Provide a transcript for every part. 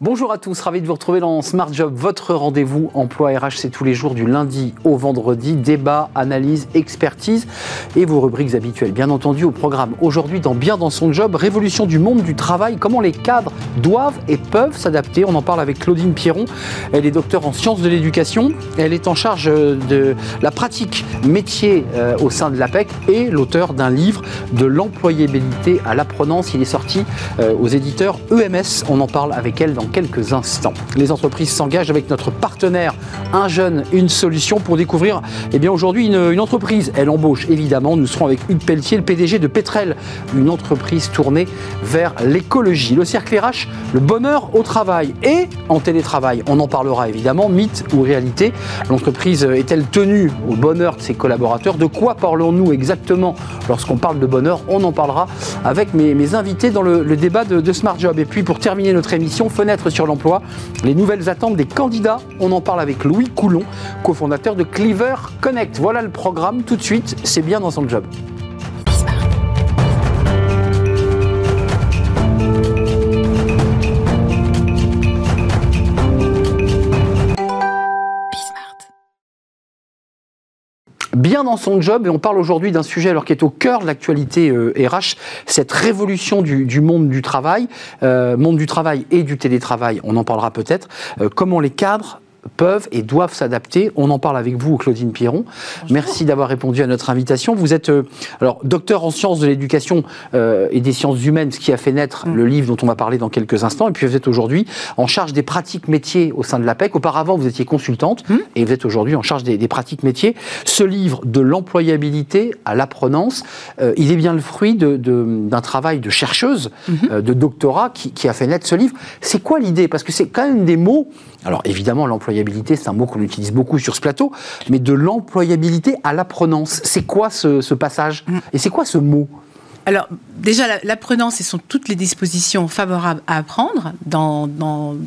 Bonjour à tous, ravi de vous retrouver dans Smart Job, votre rendez-vous emploi RH, c'est tous les jours du lundi au vendredi, débat, analyse, expertise et vos rubriques habituelles. Bien entendu au programme aujourd'hui dans Bien dans son job, révolution du monde du travail, comment les cadres doivent et peuvent s'adapter. On en parle avec Claudine Pierron, elle est docteur en sciences de l'éducation, elle est en charge de la pratique métier euh, au sein de l'APEC et l'auteur d'un livre de l'employabilité à l'apprenance. Il est sorti euh, aux éditeurs EMS, on en parle avec elle dans quelques instants. Les entreprises s'engagent avec notre partenaire Un jeune, une solution pour découvrir eh aujourd'hui une, entreprise. Elle embauche évidemment. Nous serons avec Hugues Pelletier, le PDG de Petrel, une entreprise tournée vers l'écologie. Le cercle RH, le bonheur au travail et en télétravail. On en parlera évidemment, mythe ou réalité. L'entreprise est-elle tenue au bonheur de ses collaborateurs? De quoi parlons-nous exactement lorsqu'on parle de bonheur? On en parlera avec mes, invités dans le, débat de, de Smart Job. Et puis pour terminer notre émission, fenêtre sur l'emploi, les nouvelles attentes des candidats. On en parle avec Louis Coulon, cofondateur de Cleaver Connect. Voilà le programme tout de suite, c'est bien dans son job. Bien dans son job et on parle aujourd'hui d'un sujet alors qui est au cœur de l'actualité RH, euh, cette révolution du, monde du travail, euh, monde du travail et du télétravail, on en parlera peut-être, euh, comment les cadres peuvent et doivent s'adapter. On en parle avec vous, Claudine Pierron. Merci d'avoir répondu à notre invitation. Vous êtes euh, alors docteur en sciences de l'éducation euh, et des sciences humaines, ce qui a fait naître mm. le livre dont on va parler dans quelques instants. Et puis vous êtes aujourd'hui en charge des pratiques métiers au sein de l'APEC. Auparavant, vous étiez consultante mm. et vous êtes aujourd'hui en charge des, pratiques métiers. Ce livre de l'employabilité à l'apprenance, euh, il est bien le fruit d'un travail de chercheuse, mm-hmm. de doctorat qui, qui a fait naître ce livre. C'est quoi l'idée? Parce que c'est quand même des mots alors évidemment, l'employabilité, c'est un mot qu'on utilise beaucoup sur ce plateau, mais de l'employabilité à l'apprenance, c'est quoi ce, passage? Mm. Et c'est quoi ce mot? Alors, déjà, l'apprenance, ce sont toutes les dispositions favorables à apprendre dans,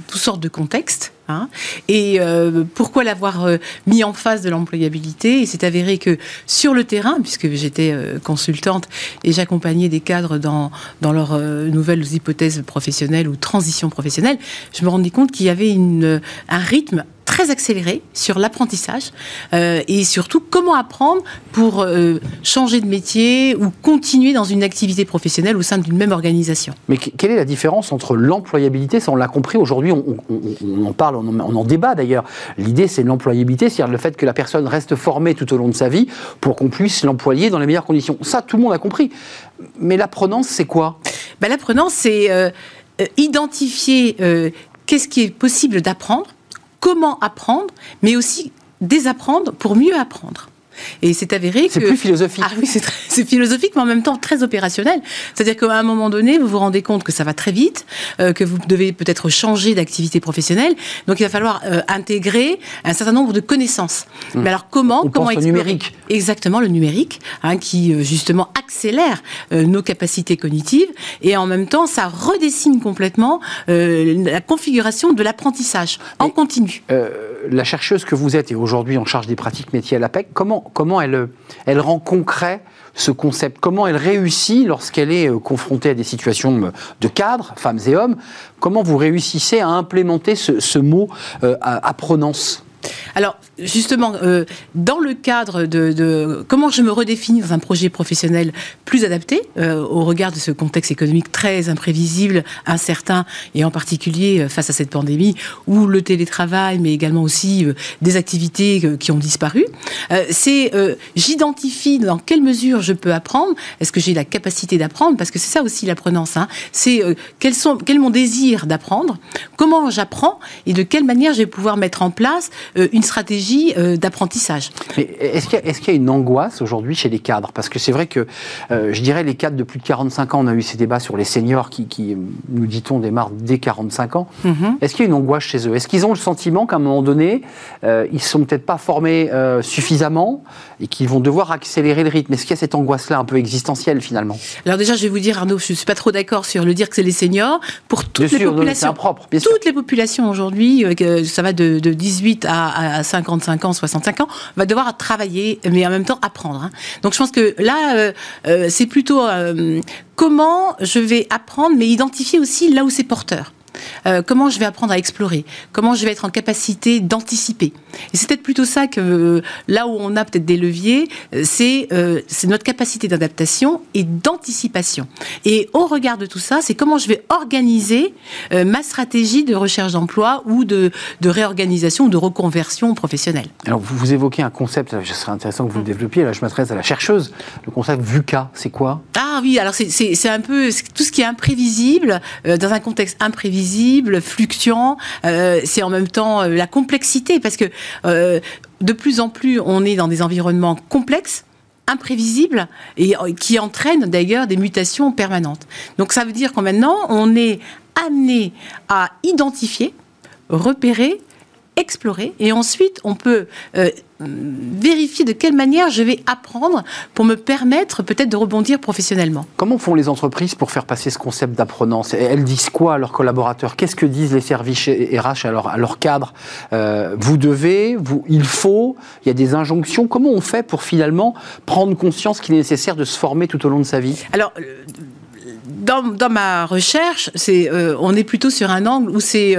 toutes sortes de contextes. Hein. Et euh, pourquoi l'avoir euh, mis en face de l'employabilité? Il s'est avéré que sur le terrain, puisque j'étais euh, consultante et j'accompagnais des cadres dans, dans leurs nouvelles hypothèses professionnelles ou transitions professionnelles, je me rendais compte qu'il y avait un rythme très accéléré sur l'apprentissage euh, et surtout comment apprendre pour euh, changer de métier ou continuer dans une activité professionnelle au sein d'une même organisation. Mais quelle est la différence entre l'employabilité, ça on l'a compris aujourd'hui, on, en parle, on en, débat d'ailleurs. L'idée c'est l'employabilité, c'est-à-dire le fait que la personne reste formée tout au long de sa vie pour qu'on puisse l'employer dans les meilleures conditions. Ça tout le monde a compris. Mais l'apprenance c'est quoi? Ben, L'apprenance c'est euh, identifier qu'est-ce qui est possible d'apprendre comment apprendre, mais aussi désapprendre pour mieux apprendre. Et c'est avéré que. C'est plus philosophique. Ah oui, c'est philosophique, mais en même temps très opérationnel. C'est-à-dire qu'à un moment donné, vous vous rendez compte que ça va très vite, euh, que vous devez peut-être changer d'activité professionnelle. Donc il va falloir euh, intégrer un certain nombre de connaissances. Hmm. Mais alors comment On comment pense le numérique. Exactement, le numérique, hein, qui euh, justement accélère nos capacités cognitives et en même temps, ça redessine complètement la configuration de l'apprentissage en continu. La chercheuse que vous êtes et aujourd'hui en charge des pratiques métiers à l'APEC, comment comment elle, elle rend concret ce concept? Comment elle réussit lorsqu'elle est euh, confrontée à des situations euh, de cadre, femmes et hommes? Comment vous réussissez à implémenter ce, mot euh, apprenance? Alors, justement, euh, dans le cadre de, comment je me redéfinis dans un projet professionnel plus adapté euh, au regard de ce contexte économique très imprévisible, incertain, et en particulier euh, face à cette pandémie, où le télétravail, mais également aussi des activités qui ont disparu, c'est j'identifie dans quelle mesure je peux apprendre, est-ce que j'ai la capacité d'apprendre, parce que c'est ça aussi l'apprenance, hein, c'est quel, est mon désir d'apprendre, comment j'apprends, et de quelle manière je vais pouvoir mettre en place une stratégie euh, d'apprentissage. Est-ce qu'il y, a une angoisse aujourd'hui chez les cadres? Parce que c'est vrai que, euh, je dirais, les cadres de plus de 45 ans, on a eu ces débats sur les seniors qui, nous dit-on, démarrent dès 45 ans. Mhm. Est-ce qu'il y a une angoisse chez eux? Est-ce qu'ils ont le sentiment qu'à un moment donné, ils ne sont peut-être pas formés suffisamment? Et qu'ils vont devoir accélérer le rythme Est-ce qu'il y a cette angoisse-là un peu existentielle finalement? Alors déjà, je vais vous dire, Arnaud, je ne suis pas trop d'accord sur le dire que c'est les seniors. Pour toutes les populations, toutes les populations aujourd'hui, ça va de, de 18 à à, 55 ans, 65 ans, va devoir travailler, mais en même temps apprendre. Hein. Donc je pense que là, euh, euh, c'est plutôt euh, comment je vais apprendre, mais identifier aussi là où c'est porteur. Euh, comment je vais apprendre à explorer, comment je vais être en capacité d'anticiper? Et c'est peut-être plutôt ça que euh, là où on a peut-être des leviers, euh, c'est notre capacité d'adaptation et d'anticipation. Et au regard de tout ça, c'est comment je vais organiser ma stratégie de recherche d'emploi ou de, réorganisation ou de reconversion professionnelle. Alors vous, vous évoquez un concept, ce serait intéressant que vous le développiez, là je m'adresse à la chercheuse, le concept VUCA, c'est quoi? Ah oui, alors c'est un peu tout ce qui est imprévisible, dans un contexte imprévisible, fluctuant, euh, c'est en même temps euh, la complexité, parce que euh, de plus en plus, on est dans des environnements complexes imprévisibles et qui entraînent d'ailleurs des mutations permanentes. Donc ça veut dire qu'en maintenant, on est amené à identifier, repérer, explorer et ensuite on peut vérifier de quelle manière je vais apprendre pour me permettre peut-être de rebondir professionnellement. Comment font les entreprises pour faire passer ce concept d'apprenance? Elles disent quoi à leurs collaborateurs? Qu'est-ce que disent les services RH à leur, à leur cadre? Euh, Vous devez, vous, il faut, il y a des injonctions. Comment on fait pour finalement prendre conscience qu'il est nécessaire de se former tout au long de sa vie? Alors, euh, dans, dans, ma recherche, c'est, euh, on est plutôt sur un angle où c'est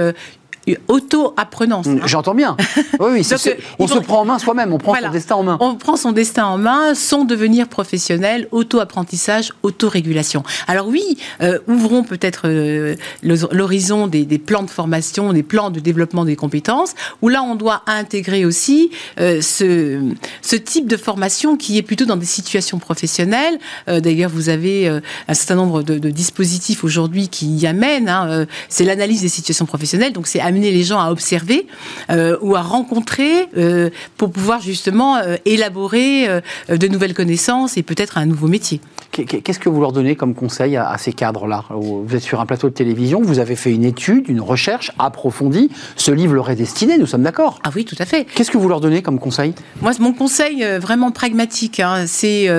auto-apprenance. Hein. J'entends bien. Oui, oui euh, on se prend en main soi-même, on prend son destin en main. On prend son destin en main, son devenir professionnel, auto-apprentissage, auto-régulation. Alors oui, euh, ouvrons peut-être euh, l'horizon des, plans de formation, des plans de développement des compétences, où là on doit intégrer aussi ce, ce type de formation qui est plutôt dans des situations professionnelles. D'ailleurs, vous avez un certain nombre de, dispositifs aujourd'hui qui y amènent. Hein, c'est l'analyse des situations professionnelles, donc c'est amener les gens à observer euh, ou à rencontrer euh, pour pouvoir justement euh, élaborer de nouvelles connaissances et peut-être un nouveau métier. Qu'est-ce que vous leur donnez comme conseil à, ces cadres-là? Vous êtes sur un plateau de télévision, vous avez fait une étude, une recherche approfondie. Ce livre leur est destiné, nous sommes d'accord Ah oui, tout à fait. Qu'est-ce que vous leur donnez comme conseil? Moi, mon conseil vraiment pragmatique, hein, c'est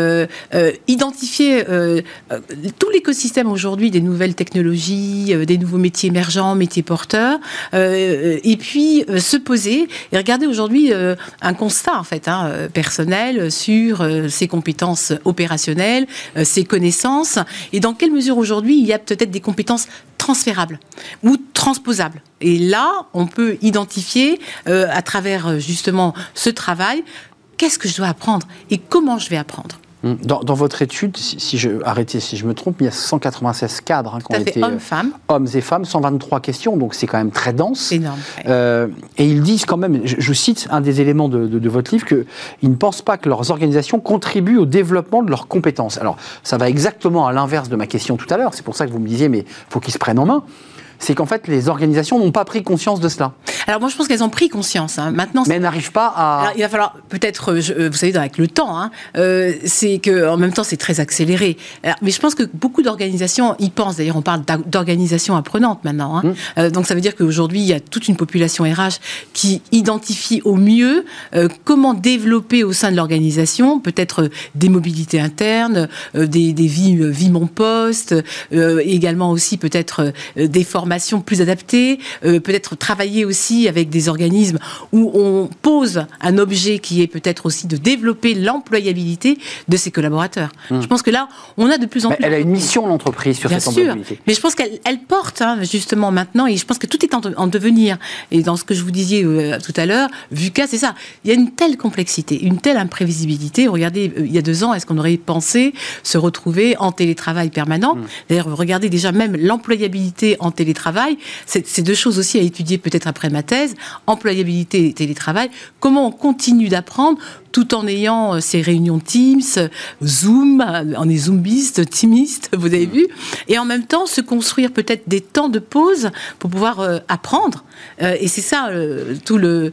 identifier tout l'écosystème aujourd'hui des nouvelles technologies, des nouveaux métiers émergents, métiers porteurs, euh, et puis euh, se poser et regarder aujourd'hui euh, un constat en fait hein, personnel sur ses compétences opérationnelles, ses connaissances et dans quelle mesure aujourd'hui il y a peut-être des compétences transférables ou transposables. Et là, on peut identifier à travers justement ce travail qu'est-ce que je dois apprendre et comment je vais apprendre. Hum, dans, votre étude, si, je arrêtez si je me trompe, il y a 196 cadres hein, qui ont été hommes, femmes. hommes et femmes, 123 questions, donc c'est quand même très dense. Énorme. Euh, et ils disent quand même, je, cite un des éléments de, de, votre livre, qu'ils ne pensent pas que leurs organisations contribuent au développement de leurs compétences. Alors, ça va exactement à l'inverse de ma question tout à l'heure. C'est pour ça que vous me disiez, mais faut qu'ils se prennent en main c'est qu'en fait, les organisations n'ont pas pris conscience de cela. Alors moi, je pense qu'elles ont pris conscience. Hein. Maintenant, mais elles n'arrivent pas à. Alors, il va falloir peut-être, euh, euh, vous savez, avec le temps, hein, euh, c'est que en même temps, c'est très accéléré. mais je pense que beaucoup d'organisations y pensent. D'ailleurs, on parle d'organisation apprenante maintenant. Hein. Mmh. donc ça veut dire qu'aujourd'hui, il y a toute une population RH qui identifie au mieux comment développer au sein de l'organisation, peut-être des mobilités internes, des, des vies, vie mon poste, également aussi peut-être des plus adaptée, euh, peut-être travailler aussi avec des organismes où on pose un objet qui est peut-être aussi de développer l'employabilité de ses collaborateurs. Hmm. Je pense que là, on a de plus en plus... Elle a une mission, l'entreprise, sur Bien cette sûr, Mais je pense qu'elle porte, hein, justement, maintenant, et je pense que tout est en, devenir. Et dans ce que je vous disais euh, tout à l'heure, VUCA, c'est ça. Il y a une telle complexité, une telle imprévisibilité. Regardez, euh, il y a deux ans, est-ce qu'on aurait pensé se retrouver en télétravail permanent? Hmm. D'ailleurs, regardez déjà même l'employabilité en télétravail travail. C'est deux choses aussi à étudier peut-être après ma thèse, employabilité et télétravail. Comment on continue d'apprendre tout en ayant euh, ces réunions Teams, Zoom, euh, on est zoomiste, teamiste, vous avez vu, et en même temps se construire peut-être des temps de pause pour pouvoir euh, apprendre. et c'est ça, tout le,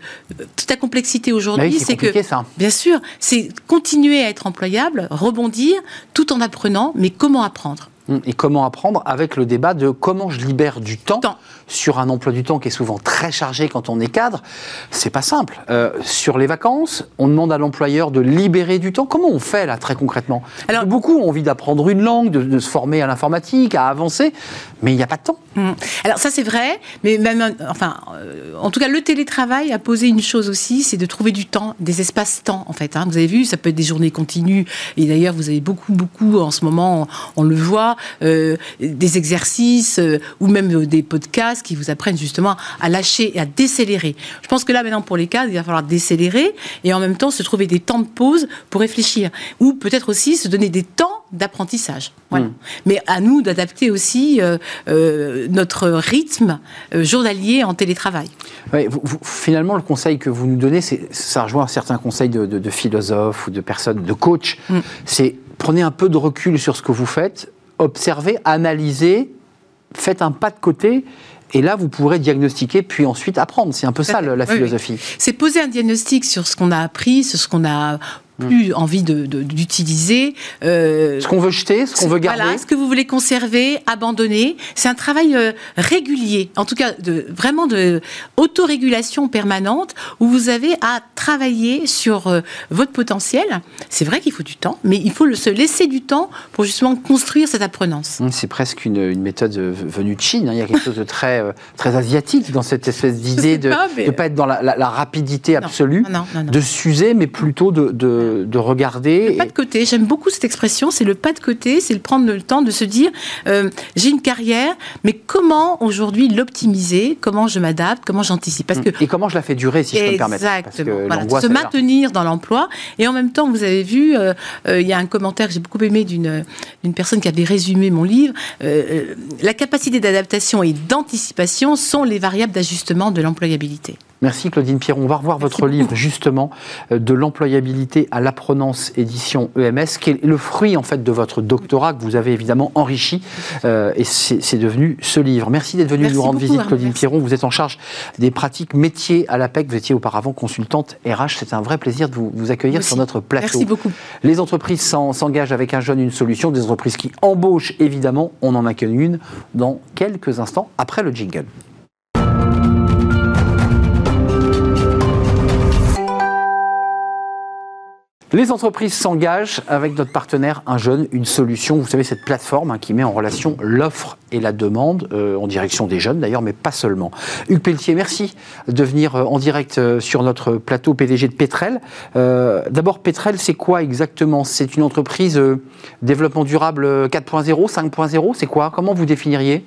toute la complexité aujourd'hui, c'est que, ça. bien sûr, c'est continuer à être employable, rebondir, tout en apprenant, mais comment apprendre? Et comment apprendre avec le débat de comment je libère du temps, sur un emploi du temps qui est souvent très chargé quand on est cadre. C'est pas simple. Euh, sur les vacances, on demande à l'employeur de libérer du temps. Comment on fait là très concrètement? Alors, Beaucoup ont envie d'apprendre une langue, de, se former à l'informatique, à avancer, mais il n'y a pas de temps. Mmh. Alors ça c'est vrai, mais même, enfin, euh, en tout cas le télétravail a posé une chose aussi, c'est de trouver du temps, des espaces-temps en fait. Hein. Vous avez vu, ça peut être des journées continues, et d'ailleurs vous avez beaucoup, beaucoup en ce moment, on, le voit, des exercices ou même des podcasts qui vous apprennent justement à lâcher et à décélérer. Je pense que là, maintenant, pour les cadres, il va falloir décélérer et en même temps se trouver des temps de pause pour réfléchir. Ou peut-être aussi se donner des temps d'apprentissage. Voilà. Hmm. Mais à nous d'adapter aussi euh, euh, notre rythme euh, journalier en télétravail. finalement, le conseil que vous nous donnez, ça rejoint certains conseils de, philosophes ou de personnes, de coachs. Hmm. C'est prenez un peu de recul sur ce que vous faites, observez, analysez, faites un pas de côté et là, vous pourrez diagnostiquer, puis ensuite apprendre. C'est un peu ça la philosophie. C'est poser un diagnostic sur ce qu'on a appris, sur ce qu'on a plus envie d'utiliser. De, euh, ce qu'on veut jeter, ce qu'on veut garder. Voilà, ce que vous voulez conserver, abandonner. C'est un travail euh, régulier, en tout cas de, vraiment de autorégulation permanente, où vous avez à travailler sur euh, votre potentiel. C'est vrai qu'il faut du temps, mais il faut se laisser du temps pour justement construire cette apprenance. Mmh, c'est presque une, une, méthode venue de Chine. Hein. Il y a quelque chose de très, très asiatique dans cette espèce d'idée de ne pas, être dans la, la, rapidité absolue, de s'user, mais plutôt de de, regarder. Le pas de côté, j'aime beaucoup cette expression, c'est le pas de côté, c'est le prendre le temps de se dire, euh, j'ai une carrière, mais comment aujourd'hui l'optimiser, comment je m'adapte, comment j'anticipe? Parce que, Et comment je la fais durer, si je peux me permettre? Exactement, se maintenir dans l'emploi. Et en même temps, vous avez vu, euh, euh, il y a un commentaire que j'ai beaucoup aimé d'une personne qui avait résumé mon livre, la capacité d'adaptation et d'anticipation sont les variables d'ajustement de l'employabilité. Merci Claudine Pierron. On va revoir votre livre justement euh, de l'employabilité à l'apprenance édition EMS, qui est le fruit en fait de votre doctorat que vous avez évidemment enrichi euh, et c'est devenu ce livre. Merci d'être venu nous rendre visite Claudine Pierron. Vous êtes en charge des pratiques métiers à l'APEC. Vous étiez auparavant consultante RH. C'est un vrai plaisir de vous, accueillir sur notre plateau. Merci beaucoup. Les entreprises s'engagent avec un jeune, une solution. Des entreprises qui embauchent évidemment. On en accueille une dans quelques instants après le jingle. Les entreprises s'engagent avec notre partenaire Un Jeune, une solution. Vous savez, cette plateforme hein, qui met en relation l'offre et la demande euh, en direction des jeunes d'ailleurs, mais pas seulement. Hugues Pelletier, merci de venir euh, en direct euh, sur notre plateau PDG de Petrel. D'abord, Petrel, c'est quoi exactement? C'est une entreprise développement durable 4.0, 5.0 C'est quoi? Comment vous définiriez?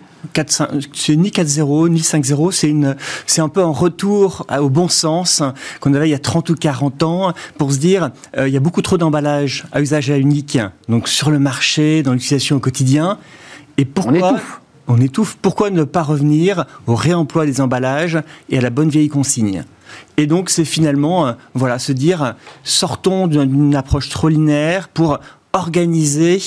C'est ni 4.0 ni 5.0, c'est un peu un retour au bon sens qu'on avait il y a 30 ou 40 ans pour se dire, il y a beaucoup trop d'emballages à usage unique, donc sur le marché, dans l'utilisation au quotidien. Et pourquoi On étouffe. On étouffe. Pourquoi ne pas revenir au réemploi des emballages et à la bonne vieille consigne? Et donc, c'est finalement, euh, voilà, se dire, sortons d'une approche trop linéaire pour organiser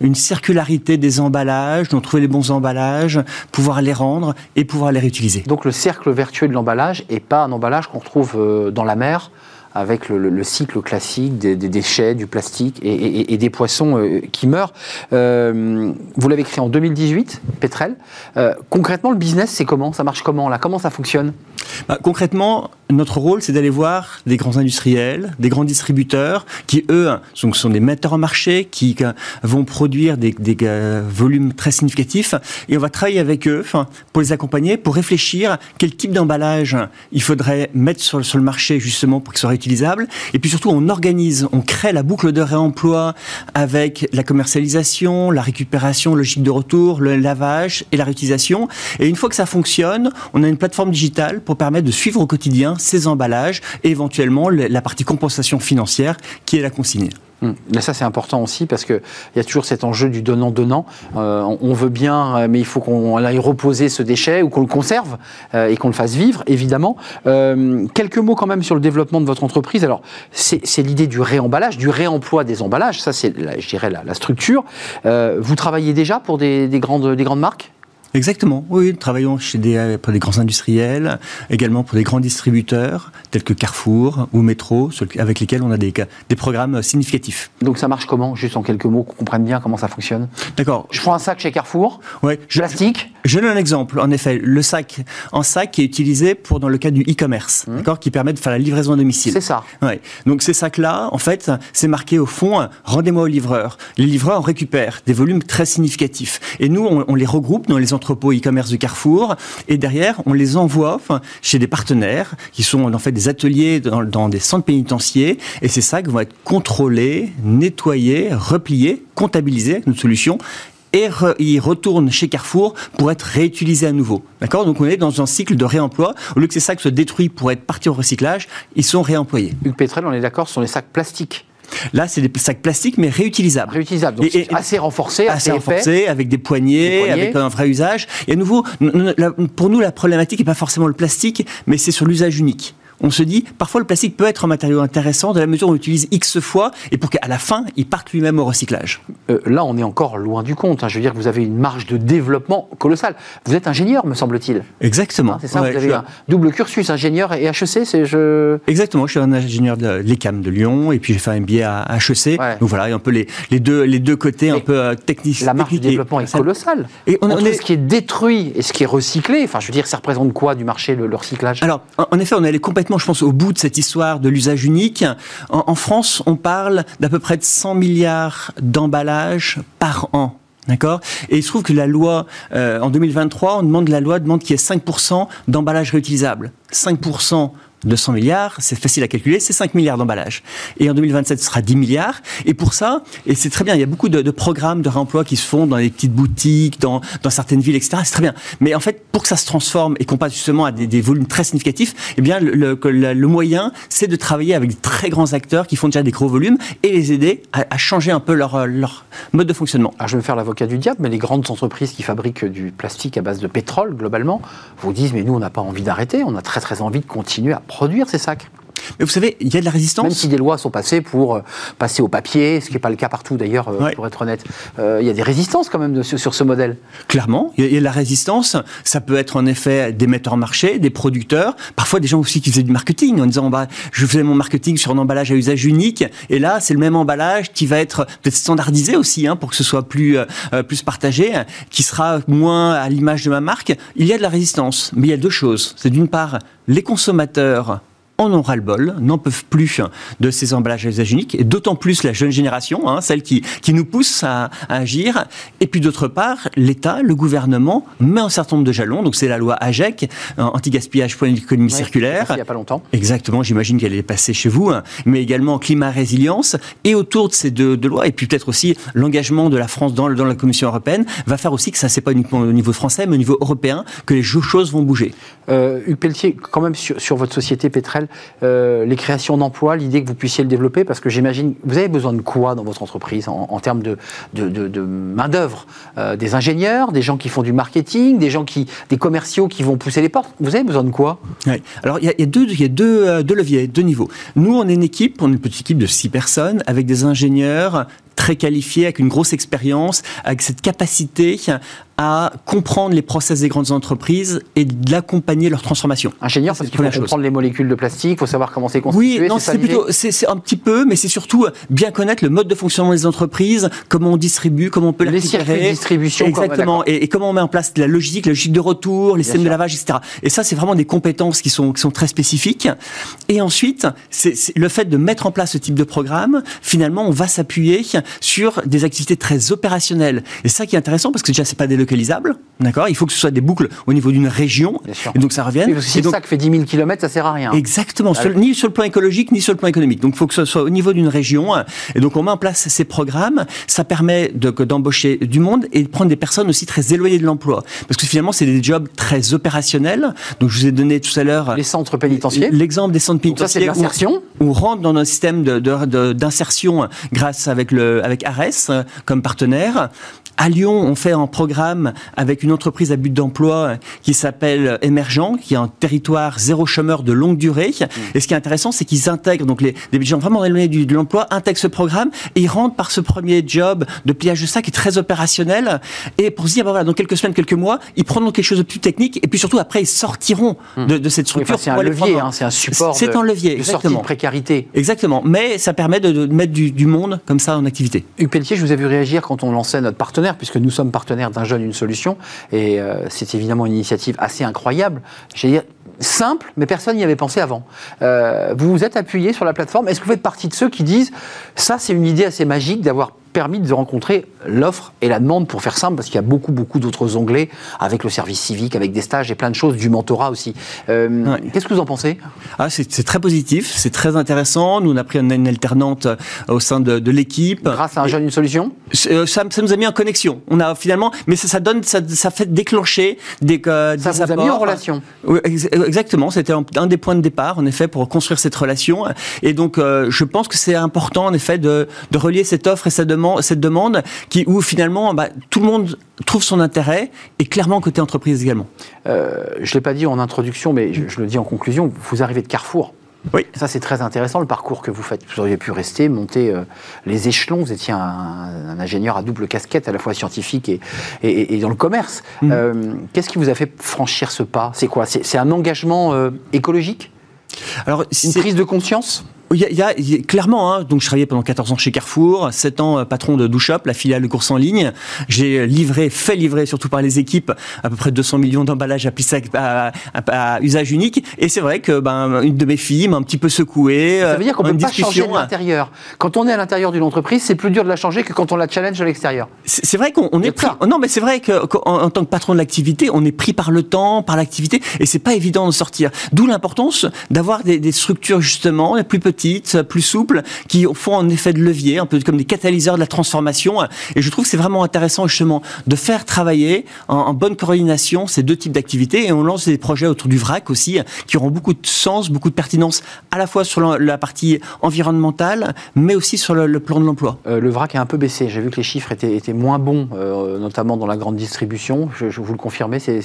une circularité des emballages, donc trouver les bons emballages, pouvoir les rendre et pouvoir les réutiliser. Donc le cercle vertueux de l'emballage et pas un emballage qu'on retrouve euh, dans la mer avec le, cycle classique des, déchets, du plastique et, des poissons euh, qui meurent. Euh, vous l'avez créé en 2018, Petrel. Euh, concrètement, le business, c'est comment? Ça marche comment là? Comment ça fonctionne? Bah, Concrètement, notre rôle, c'est d'aller voir des grands industriels, des grands distributeurs qui, eux, sont, des metteurs en marché, qui vont produire des, volumes très significatifs. Et on va travailler avec eux pour les accompagner, pour réfléchir quel type d'emballage il faudrait mettre sur, le marché justement pour qu'il soit utilisable. Et puis surtout, on organise, on crée la boucle de réemploi avec la commercialisation, la récupération, logique de retour, le lavage et la réutilisation. Et une fois que ça fonctionne, on a une plateforme digitale pour permettre de suivre au quotidien ces emballages et éventuellement la partie compensation financière qui est la consignée. Hum. Mais ça, c'est important aussi parce qu'il y a toujours cet enjeu du donnant-donnant. Euh, on veut bien, euh, mais il faut qu'on aille reposer ce déchet ou qu'on le conserve euh, et qu'on le fasse vivre, évidemment. quelques mots quand même sur le développement de votre entreprise. Alors, c'est l'idée du réemballage, du réemploi des emballages. Ça, c'est, je dirais, la, la structure. vous travaillez déjà pour des, grandes, des grandes marques? Exactement, oui, nous travaillons chez des, pour des grands industriels, également pour des grands distributeurs tels que Carrefour ou Métro, avec lesquels on a des, des programmes significatifs. Donc ça marche comment Juste en quelques mots, qu'on comprenne bien comment ça fonctionne? D'accord. Je prends un sac chez Carrefour, ouais, plastique. Je, donne un exemple, en effet, le sac en sac qui est utilisé pour dans le cas du e-commerce, mmh. d'accord, qui permet de faire la livraison à domicile. C'est ça. Ouais. Donc ces sacs-là, en fait, c'est marqué au fond, rendez-moi au livreur. Les livreurs en récupèrent des volumes très significatifs. Et nous, on, on les regroupe dans les entrepôts e-commerce de Carrefour. Et derrière, on les envoie chez des partenaires qui sont en fait des ateliers dans, des centres pénitentiaires. Et ces sacs vont être contrôlés, nettoyés, repliés, comptabilisés avec notre solution et ils retournent chez Carrefour pour être réutilisés à nouveau. D'accord? Donc on est dans un cycle de réemploi. Au lieu que ces sacs soient détruits pour être partis au recyclage, ils sont réemployés. Hugues Pétrel, on est d'accord, ce sont les sacs plastiques. Là, c'est des sacs plastiques, mais réutilisables. Réutilisables, donc et, assez renforcés, assez, renforcés, avec des poignées, avec un vrai usage. Et à nouveau, pour nous, la problématique n'est pas forcément le plastique, mais c'est sur l'usage unique on se dit, parfois le plastique peut être un matériau intéressant de la mesure où on l'utilise X fois et pour qu'à la fin, il parte lui-même au recyclage. Euh, là, on est encore loin du compte. Hein. Je veux dire que vous avez une marge de développement colossale. Vous êtes ingénieur, me semble-t-il. Exactement. Hein, c'est ça, vous avez un double cursus, ingénieur et HEC, c'est je... Exactement, je suis un ingénieur de l'ECAM de Lyon et puis j'ai fait un MBA à HEC. Donc voilà, un peu les, les, deux, les deux côtés un peu euh, techniques. La marge de développement est colossale. Et on, Entre ce qui est détruit et ce qui est recyclé, enfin je veux dire, ça représente quoi du marché, le, recyclage? Alors, en, effet, on est allé complètement, je pense, au bout de cette histoire de l'usage unique. En, France, on parle d'à peu près de 100 milliards d'emballages par an. D'accord? Et il se trouve que la loi, euh, en 2023, on demande, la loi demande qu'il y ait 5% d'emballages réutilisables. 5% 200 milliards, c'est facile à calculer, c'est 5 milliards d'emballages. Et en 2027, ce sera 10 milliards. Et pour ça, et c'est très bien, il y a beaucoup de, programmes de réemploi qui se font dans les petites boutiques, dans, certaines villes, etc. C'est très bien. Mais en fait, pour que ça se transforme et qu'on passe justement à des, volumes très significatifs, eh bien, le, moyen, c'est de travailler avec de très grands acteurs qui font déjà des gros volumes et les aider à, changer un peu leur, leur mode de fonctionnement. Alors, je vais me faire l'avocat du diable, mais les grandes entreprises qui fabriquent du plastique à base de pétrole, globalement, vous disent, mais nous, on n'a pas envie d'arrêter, on a très très envie de continuer à produire ces sacs. Mais vous savez, il y a de la résistance. Même si des lois sont passées pour euh, passer au papier, ce qui n'est pas le cas partout d'ailleurs, euh, pour être honnête, euh, il y a des résistances quand même sur, ce modèle. Clairement, il y, a, de la résistance. Ça peut être en effet des metteurs en marché, des producteurs, parfois des gens aussi qui faisaient du marketing en disant bah, je faisais mon marketing sur un emballage à usage unique, et là c'est le même emballage qui va être peut-être standardisé aussi hein, pour que ce soit plus, plus partagé, qui sera moins à l'image de ma marque. Il y a de la résistance, mais il y a deux choses. C'est d'une part les consommateurs en ont ras-le-bol, n'en peuvent plus de ces emballages à usage unique, et d'autant plus la jeune génération, hein, celle qui, qui nous pousse à, agir. Et puis d'autre part, l'État, le gouvernement met un certain nombre de jalons, donc c'est la loi AGEC, euh, anti-gaspillage pour l'économie circulaire. Il n'y a pas longtemps. Exactement, j'imagine qu'elle est passée chez vous, hein, mais également climat résilience. Et autour de ces deux, lois, et puis peut-être aussi l'engagement de la France dans, dans la Commission européenne, va faire aussi que ça, c'est pas uniquement au niveau français, mais au niveau européen, que les choses vont bouger. Euh, Hugues Pelletier, quand même sur, sur votre société Euh, les créations d'emplois, l'idée que vous puissiez le développer Parce que j'imagine, vous avez besoin de quoi dans votre entreprise en, termes de, main-d'œuvre? Euh, Des ingénieurs, des gens qui font du marketing, des gens qui, des commerciaux qui vont pousser les portes? Vous avez besoin de quoi? Alors, il y a, deux, y a euh, deux leviers, deux niveaux. Nous, on est une équipe, on est une petite équipe de six personnes avec des ingénieurs très qualifiés, avec une grosse expérience, avec cette capacité à comprendre les process des grandes entreprises et d'accompagner leur transformation. Ingénieur, parce qu'il faut comprendre les molécules de plastique, il faut savoir comment c'est constitué. Oui, non, c'est plutôt, c'est un petit peu, mais c'est surtout bien connaître le mode de fonctionnement des entreprises, comment on distribue, comment on peut les Les circuits de distribution. Exactement, et, comment on met en place la logistique, la logique de retour, les systèmes de lavage, etc. Et ça, c'est vraiment des compétences qui sont, qui sont très spécifiques. Et ensuite, c'est le fait de mettre en place ce type de programme, finalement, on va s'appuyer sur des activités très opérationnelles. Et ça qui est intéressant, parce que déjà, c'est pas des d'accord Il faut que ce soit des boucles au niveau d'une région, et donc ça revienne. Si donc, ça fait 10 000 km, ça sert à rien. Exactement, ni sur le plan écologique, ni sur le plan économique. Donc il faut que ce soit au niveau d'une région, et donc on met en place ces programmes, ça permet d'embaucher du monde et de prendre des personnes aussi très éloignées de l'emploi. Parce que finalement, c'est des jobs très opérationnels. Donc je vous ai donné tout à l'heure... Les centres pénitentiaires. L'exemple des centres pénitentiaires. Donc ça, c'est l'insertion. On, rentre dans un système d'insertion grâce avec, le, avec ARES comme partenaire. À Lyon, on fait un programme avec une entreprise à but d'emploi qui s'appelle Émergent, qui est un territoire zéro chômeur de longue durée. Mmh. Et ce qui est intéressant, c'est qu'ils intègrent, donc les, gens vraiment éloignés de l'emploi intègrent ce programme et ils rentrent par ce premier job de pliage de sac qui est très opérationnel. Et pour se dire, bah voilà, dans quelques semaines, quelques mois, ils prendront quelque chose de plus technique et puis surtout après, ils sortiront mmh. de, cette structure. c'est un levier, hein, c'est un support. C'est un levier, de exactement. de précarité. Exactement. Mais ça permet de, mettre du, monde comme ça en activité. Hugues Pelletier, je vous ai vu réagir quand on lançait notre partenaire puisque nous sommes partenaires d'un jeune, une solution. Et euh, c'est évidemment une initiative assez incroyable. Simple, mais personne n'y avait pensé avant. Euh, vous vous êtes appuyé sur la plateforme. Est-ce que vous faites partie de ceux qui disent ça, c'est une idée assez magique d'avoir permis de rencontrer l'offre et la demande, pour faire simple, parce qu'il y a beaucoup, beaucoup d'autres onglets, avec le service civique, avec des stages et plein de choses, du mentorat aussi. Euh, qu'est-ce que vous en pensez? Ah, C'est très positif, c'est très intéressant. Nous, on a pris une, alternante euh, au sein de, l'équipe. Grâce à un jeune, une solution? ça, ça, nous a mis en connexion. On a finalement, mais ça, donne, ça, fait déclencher des, euh, ça vous a mis en relation. Oui, exactement. C'était un, des points de départ, en effet, pour construire cette relation. Et donc, je pense que c'est important, en effet, de, de relier cette offre et cette demande, cette demande qui, où finalement bah, tout le monde trouve son intérêt et clairement côté entreprise également. Euh, je ne l'ai pas dit en introduction, mais je, le dis en conclusion, vous arrivez de Carrefour. Oui. Ça, c'est très intéressant, le parcours que vous faites. Vous auriez pu rester, monter euh, les échelons. Vous étiez un, ingénieur à double casquette, à la fois scientifique et, et, dans le commerce. Mm. Euh, qu'est-ce qui vous a fait franchir ce pas? C'est quoi? C'est un engagement écologique? Alors, Une prise de conscience? Il y, a, clairement, hein, donc je travaillais pendant 14 ans chez Carrefour, 7 ans euh, patron de DoShop, la filiale de course en ligne. J'ai livré, fait livrer, surtout par les équipes, à peu près 200 millions d'emballages à, à, usage unique. Et c'est vrai que ben, une de mes filles m'a un petit peu secoué. Ça veut dire qu'on peut pas changer de l'intérieur. Quand on est à l'intérieur d'une entreprise, c'est plus dur de la changer que quand on la challenge à l'extérieur. C'est vrai qu'on est pris. Non, mais c'est vrai qu'en tant que patron de l'activité, on est pris par le temps, par l'activité, et c'est pas évident de sortir. D'où l'importance d'avoir des, des structures justement les plus petites plus souples, qui font un effet de levier, un peu comme des catalyseurs de la transformation. Et je trouve que c'est vraiment intéressant justement de faire travailler en, bonne coordination ces deux types d'activités. Et on lance des projets autour du VRAC aussi, qui auront beaucoup de sens, beaucoup de pertinence, à la fois sur la, partie environnementale, mais aussi sur le, plan de l'emploi. Euh, le VRAC a un peu baissé. J'ai vu que les chiffres étaient, étaient moins bons, euh, notamment dans la grande distribution. Je, vous le confirmez C'est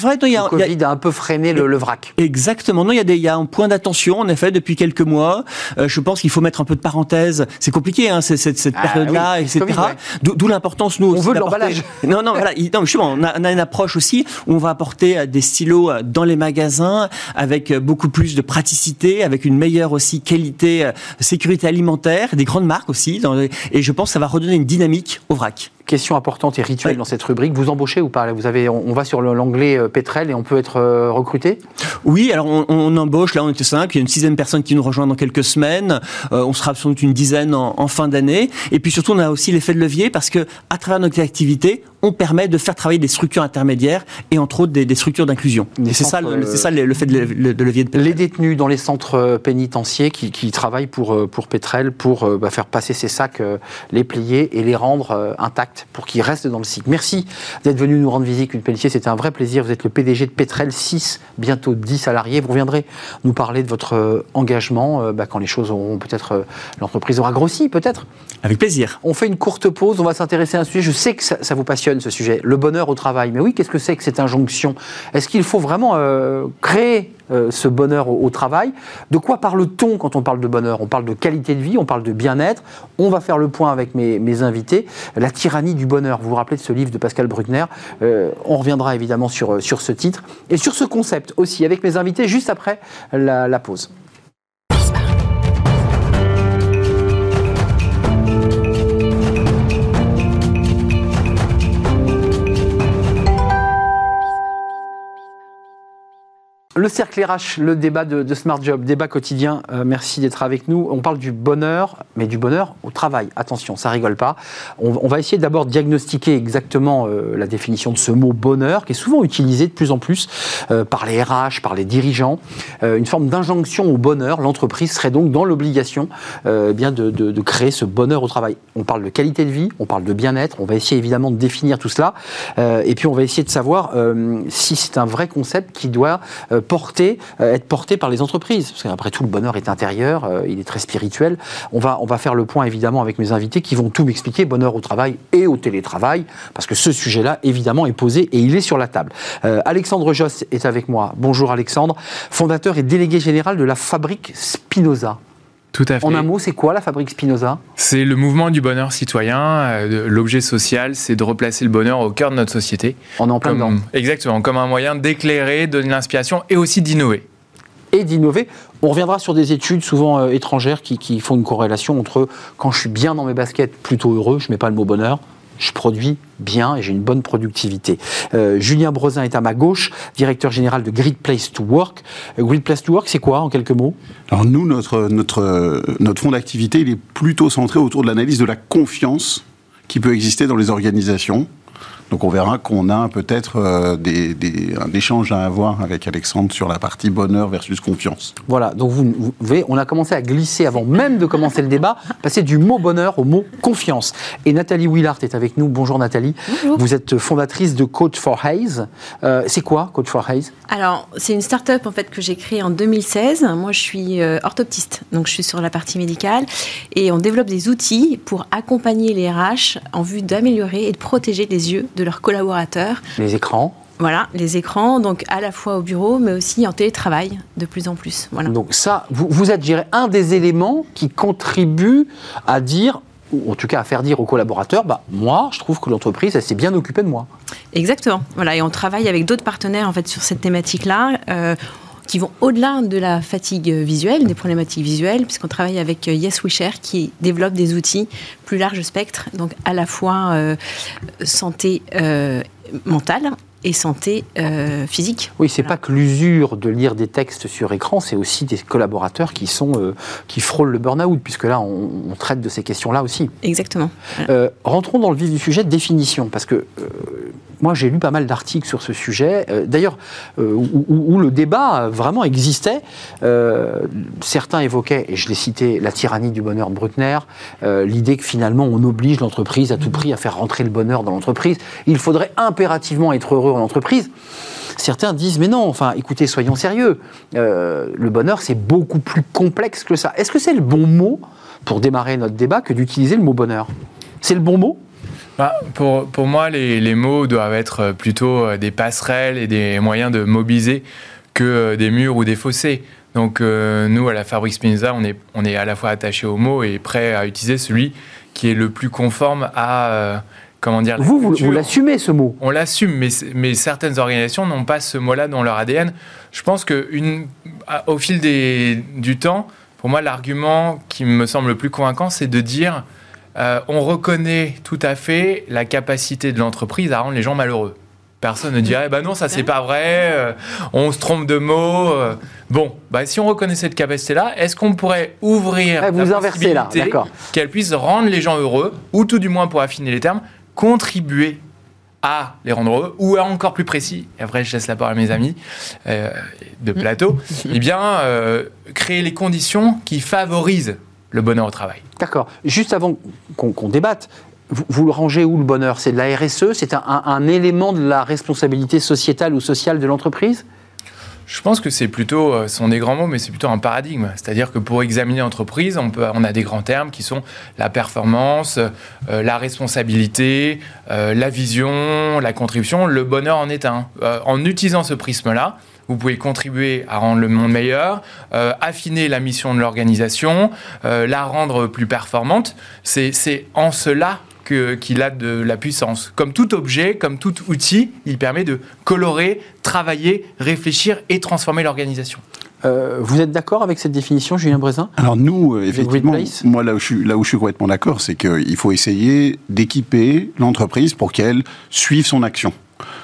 vrai. il y a, le Covid a, un peu freiné le, le VRAC. Exactement. Non, il y, a des, il y a un point d'attention, en effet, depuis quelques mois. Euh, je pense qu'il faut mettre un peu de parenthèse. C'est compliqué, hein, cette, cette ah période-là, etc. D'où l'importance, nous, on veut l'emballage. Non, non, voilà. Non, justement, on a, on a, une approche aussi où on va apporter euh, des stylos euh, dans les magasins avec beaucoup plus de praticité, avec une meilleure aussi qualité, sécurité alimentaire, des grandes marques aussi. Dans et je pense que ça va redonner une dynamique au vrac question importante et rituelle dans cette rubrique. Vous embauchez ou pas Vous avez, on, va sur l'anglais euh, Petrel et on peut être euh, recruté? Oui, alors on, embauche. Là, on était cinq. Il y a une sixième personne qui nous rejoint dans quelques semaines. Euh, on sera sans doute une dizaine en, fin d'année. Et puis surtout, on a aussi l'effet de levier parce que à travers notre activité, on permet de faire travailler des structures intermédiaires et entre autres des, structures d'inclusion. C'est ça, c'est ça le, fait de, levier de Les détenus dans les centres pénitentiaires qui, travaillent pour, pour Petrel pour bah, faire passer ces sacs, les plier et les rendre intacts pour qu'il reste dans le cycle. Merci d'être venu nous rendre visite, une Pelletier. C'était un vrai plaisir. Vous êtes le PDG de Petrel, 6, bientôt 10 salariés. Vous reviendrez nous parler de votre euh, engagement euh, bah, quand les choses auront peut-être. Euh, l'entreprise aura grossi, peut-être. Avec plaisir. On fait une courte pause. On va s'intéresser à un sujet. Je sais que ça, vous passionne, ce sujet. Le bonheur au travail. Mais oui, qu'est-ce que c'est que cette injonction? Est-ce qu'il faut vraiment créer euh, ce bonheur au, travail? De quoi parle-t-on quand on parle de bonheur? On parle de qualité de vie, on parle de bien-être. On va faire le point avec mes, invités. La tyrannie du bonheur. Vous vous rappelez de ce livre de Pascal Bruckner? Euh, On reviendra évidemment sur ce titre et sur ce concept aussi avec mes invités juste après la pause. Le cercle RH, le débat de, Smart Job, débat quotidien. Euh, merci d'être avec nous. On parle du bonheur, mais du bonheur au travail. Attention, ça rigole pas. On, va essayer d'abord diagnostiquer exactement euh, la définition de ce mot bonheur, qui est souvent utilisé de plus en plus euh, par les RH, par les dirigeants. une forme d'injonction au bonheur. L'entreprise serait donc dans l'obligation bien de, de, créer ce bonheur au travail. On parle de qualité de vie, on parle de bien-être. On va essayer évidemment de définir tout cela. et puis on va essayer de savoir si c'est un vrai concept qui doit porté, euh, être porté par les entreprises. Parce qu'après tout, le bonheur est intérieur, euh, il est très spirituel. On va, on va faire le point évidemment avec mes invités qui vont tout m'expliquer, bonheur au travail et au télétravail, parce que ce sujet-là, évidemment, est posé et il est sur la table. Euh, Alexandre Joss est avec moi. Bonjour Alexandre, fondateur et délégué général de la fabrique Spinoza. Tout à fait. En un mot, c'est quoi la fabrique Spinoza? C'est le mouvement du bonheur citoyen. Euh, l'objet social, c'est de replacer le bonheur au cœur de notre société. On est en plein dedans. Exactement, comme un moyen d'éclairer, de donner l'inspiration et aussi d'innover. Et d'innover. On reviendra sur des études souvent euh, étrangères qui, qui, font une corrélation entre quand je suis bien dans mes baskets, plutôt heureux, je ne mets pas le mot bonheur, je produis bien et j'ai une bonne productivité. Euh, Julien Brezin est à ma gauche, directeur général de Grid Place to Work. Euh, Grid Place to Work, c'est quoi en quelques mots? Alors nous, notre, notre, notre fonds d'activité, il est plutôt centré autour de l'analyse de la confiance qui peut exister dans les organisations. Donc on verra qu'on a peut-être euh, des, des, un échange à avoir avec Alexandre sur la partie bonheur versus confiance. Voilà, donc vous, vous voyez, on a commencé à glisser avant même de commencer le débat, passer du mot bonheur au mot confiance. Et Nathalie Willard est avec nous. Bonjour Nathalie. Bonjour. Vous êtes fondatrice de Coach for Haze. Euh, c'est quoi Coach for Haze? Alors, c'est une start-up en fait que j'ai créée en 2016. Moi, je suis euh, orthoptiste, donc je suis sur la partie médicale et on développe des outils pour accompagner les RH en vue d'améliorer et de protéger les yeux de leurs collaborateurs. Les écrans Voilà, les écrans, donc à la fois au bureau, mais aussi en télétravail de plus en plus. Voilà. Donc ça, vous, vous êtes, je un des éléments qui contribue à dire, ou en tout cas à faire dire aux collaborateurs, bah, moi, je trouve que l'entreprise, elle s'est bien occupée de moi. Exactement. Voilà, et on travaille avec d'autres partenaires en fait sur cette thématique-là. euh, qui vont au-delà de la fatigue visuelle, des problématiques visuelles, puisqu'on travaille avec euh, Yes qui développe des outils plus large spectre, donc à la fois euh, santé euh, mentale et santé euh, physique. Oui, c'est Voilà. pas que l'usure de lire des textes sur écran, c'est aussi des collaborateurs qui sont euh, qui frôlent le burn-out, puisque là, on, on traite de ces questions-là aussi. Exactement. Euh, rentrons dans le vif du sujet, définition, parce que moi j'ai lu pas mal d'articles sur ce sujet, d'ailleurs où, où- où le débat vraiment existait. Certains évoquaient, et je l'ai cité, la tyrannie du bonheur de Bruckner, l'idée que finalement on oblige l'entreprise à tout prix à faire rentrer le bonheur dans l'entreprise. Il faudrait impérativement être heureux en entreprise. Certains disent mais non, enfin écoutez, soyons sérieux. Euh, le bonheur c'est beaucoup plus complexe que ça. Est-ce que c'est le bon mot pour démarrer notre débat que d'utiliser le mot bonheur? C'est le bon mot? Bah, pour, pour moi, les, les mots doivent être plutôt euh, des passerelles et des moyens de mobiliser que euh, des murs ou des fossés. Donc nous, à la Fabrique Spinoza, on est, on est à la fois attaché aux mots et prêt à utiliser celui qui est le plus conforme à, comment dire, la Vous, vous, l'assumez ce mot. On l'assume, mais, mais certaines organisations n'ont pas ce mot-là dans leur ADN. Je pense que une, au fil des, du temps, pour moi, l'argument qui me semble le plus convaincant, c'est de dire euh, on reconnaît tout à fait la capacité de l'entreprise à rendre les gens malheureux. Personne ne dirait, bah non, ça c'est pas vrai, euh, on se trompe de mots. euh. Bon, bah si on reconnaît cette capacité-là, est-ce qu'on pourrait ouvrir Ah, vous la inversez là, d'accord. qu'elle puisse rendre les gens heureux, ou tout du moins pour affiner les termes, contribuer à les rendre heureux, ou à encore plus précis, et après je laisse la parole à mes amis euh, de plateau, eh bien, euh, créer les conditions qui favorisent le bonheur au travail. D'accord. Juste avant qu'on débatte, vous, vous le rangez où le bonheur? C'est de la RSE C'est un, un- un élément de la responsabilité sociétale ou sociale de l'entreprise? Je pense que c'est plutôt, euh, ce sont des grands mots, mais c'est plutôt un paradigme. C'est-à-dire que pour examiner l'entreprise, on, on a des grands termes qui sont la performance, euh, la responsabilité, euh, la vision, la contribution. Le bonheur en est un. En utilisant ce prisme-là, vous pouvez contribuer à rendre le monde meilleur, affiner la mission de l'organisation, la rendre plus performante. C'est en cela qu'il a de la puissance. Comme tout objet, comme tout outil, il permet de colorer, travailler, réfléchir et transformer l'organisation. Euh, Vous êtes d'accord avec cette définition, Julien Brézin? Alors nous, euh, effectivement, moi là où je suis, là où je suis complètement d'accord, c'est qu'il faut essayer d'équiper l'entreprise pour qu'elle suive son action.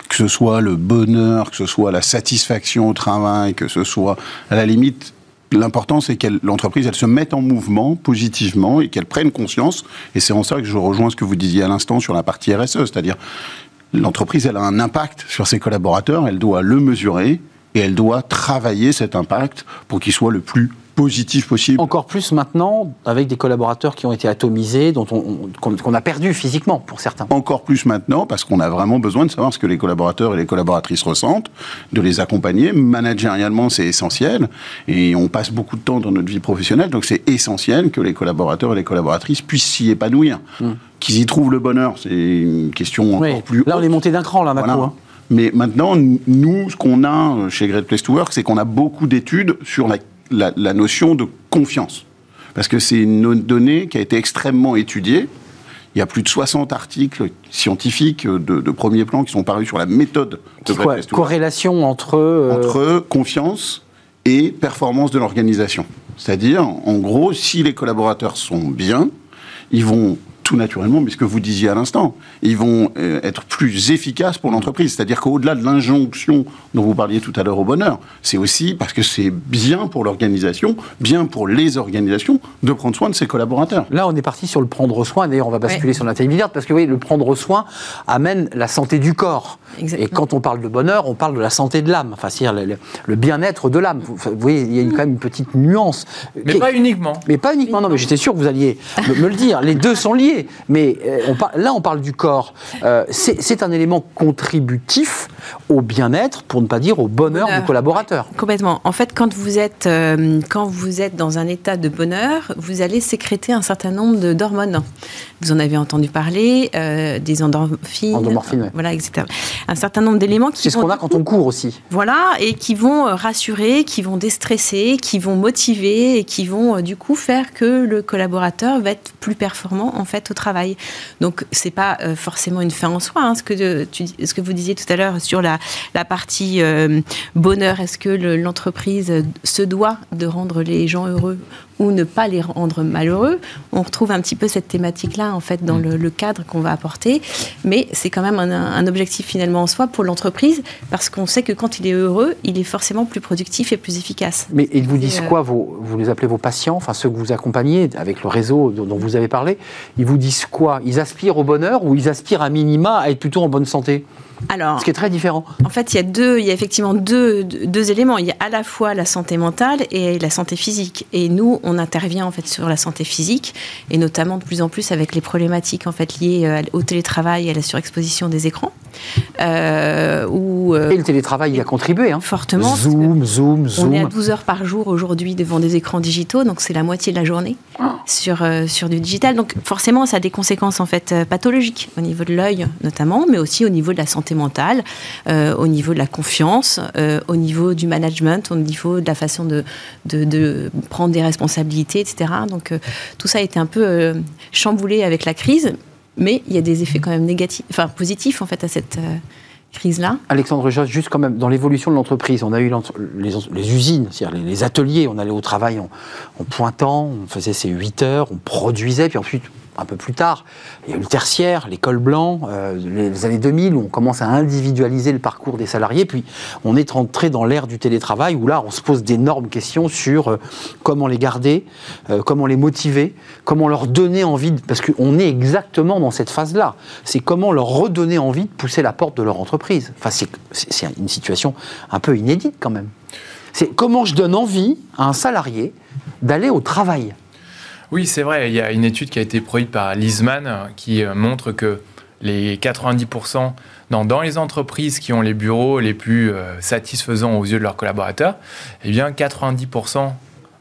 Que ce soit le bonheur, que ce soit la satisfaction au travail, que ce soit, à la limite, l'important c'est que l'entreprise, elle se mette en mouvement positivement et qu'elle prenne conscience. Et c'est en ça que je rejoins ce que vous disiez à l'instant sur la partie RSE, c'est-à-dire l'entreprise, elle a un impact sur ses collaborateurs, elle doit le mesurer et elle doit travailler cet impact pour qu'il soit le plus positif possible. Encore plus maintenant, avec des collaborateurs qui ont été atomisés, dont on, on- qu'on a perdu physiquement pour certains. Encore plus maintenant, parce qu'on a vraiment besoin de savoir ce que les collaborateurs et les collaboratrices ressentent, de les accompagner. Managérialement, c'est essentiel. Et on passe beaucoup de temps dans notre vie professionnelle, donc c'est essentiel que les collaborateurs et les collaboratrices puissent s'y épanouir. Qu'ils y trouvent le bonheur, c'est une question encore Hmm. Oui. plus Là, on est monté d'un cran, là, Voilà. coup. hein. Mais maintenant, nous, ce qu'on a chez Great Place to Work, c'est qu'on a beaucoup d'études sur la, la- la notion de confiance. Parce que c'est une donnée qui a été extrêmement étudiée. Il y a plus de 60 articles scientifiques de, de premier plan qui sont parus sur la méthode de quoi Corrélation entre. euh, entre confiance et performance de l'organisation. C'est-à-dire, en gros, si les collaborateurs sont bien, ils vont tout naturellement, mais ce que vous disiez à l'instant, ils vont euh, être plus efficaces pour l'entreprise. C'est-à-dire qu'au-delà de l'injonction dont vous parliez tout à l'heure au bonheur, c'est aussi parce que c'est bien pour l'organisation, bien pour les organisations, de prendre soin de ses collaborateurs. Là, on est parti sur le prendre soin. D'ailleurs, on va basculer sur l'intelligence parce que oui, le prendre soin amène la santé du corps. Exactement. Et quand on parle de bonheur, on parle de la santé de l'âme, enfin, c'est-à-dire le, le bien-être de l'âme. Vous, vous voyez, il y a une- quand même une petite nuance. Mais pas uniquement. mais pas uniquement, non, mais j'étais sûr que vous alliez me, me le dire. Les deux sont liés. Mais euh, on par- là, on parle du corps. Euh, c'est un élément contributif au bien-être, pour ne pas dire au bonheur, Bonheur. du collaborateur. Complètement. En fait, quand vous êtes euh, quand vous êtes dans un état de bonheur, vous allez sécréter un certain nombre d'hormones. Vous en avez entendu parler, des endorphines, Endomorphines, ouais. voilà, etc. Un certain nombre d'éléments qui C'est ce qu'on a quand on court aussi. Voilà, et qui vont rassurer, qui vont déstresser, qui vont motiver et qui vont du coup faire que le collaborateur va être plus performant en fait au travail. Donc c'est pas euh, forcément une fin en soi. hein, ce que euh, tu, ce que vous disiez tout à l'heure sur la, partie euh, bonheur, est-ce que le- l'entreprise se doit de rendre les gens heureux ou ne pas les rendre malheureux On retrouve un petit peu cette thématique-là en fait dans le, le cadre qu'on va apporter, mais c'est quand même un, un objectif finalement en soi pour l'entreprise parce qu'on sait que quand il est heureux, il est forcément plus productif et plus efficace. Mais ils vous disent euh, quoi vos, Vous les appelez vos patients, enfin ceux que vous accompagnez avec le réseau dont, dont vous avez parlé. Ils vous disent quoi? Ils aspirent au bonheur ou ils aspirent à minima à être plutôt en bonne santé? Alors, Ce qui est très différent. En fait, il y a deux, il y a effectivement deux, deux, éléments. Il y a à la fois la santé mentale et la santé physique. Et nous, on intervient en fait sur la santé physique et notamment de plus en plus avec les problématiques en fait liées euh, au télétravail et à la surexposition des écrans. Euh, où, euh, Et le télétravail y a contribué. Hein. fortement. que Zoom, zoom, On est à zoom. 12 heures par jour aujourd'hui devant des écrans digitaux, donc c'est la moitié de la journée sur, euh, sur du digital. Donc forcément, ça a des conséquences en fait pathologiques au niveau de l'œil notamment, mais aussi au niveau de la santé mentale, euh, au niveau de la confiance, euh, au niveau du management, au niveau de la façon de, de, de prendre des responsabilités, etc. Donc euh, tout ça a été un peu euh, chamboulé avec la crise, mais il y a des effets quand même négatifs, enfin positifs en fait à cette euh, crise-là. Alexandre Josse, juste quand même, dans l'évolution de l'entreprise, on a eu les, usines, c'est-à-dire les, les ateliers, on allait au travail en, en pointant, on faisait ses 8 heures, on produisait, puis ensuite, un peu plus tard, il y a eu le tertiaire, l'école blanc, euh, les années 2000, où on commence à individualiser le parcours des salariés, puis on est rentré dans l'ère du télétravail, où là, on se pose d'énormes questions sur euh, comment les garder, euh, comment les motiver, comment leur donner envie, parce qu'on est exactement dans cette phase-là, c'est comment leur redonner envie de pousser la porte de leur entreprise. C'est une situation un peu inédite quand même. C'est comment je donne envie à un salarié d'aller au travail. Oui, c'est vrai. Il y a une étude qui a été produite par Lisman euh, qui euh, montre que les 90% dans, dans les entreprises qui ont les bureaux les plus euh, satisfaisants aux yeux de leurs collaborateurs, eh bien 90%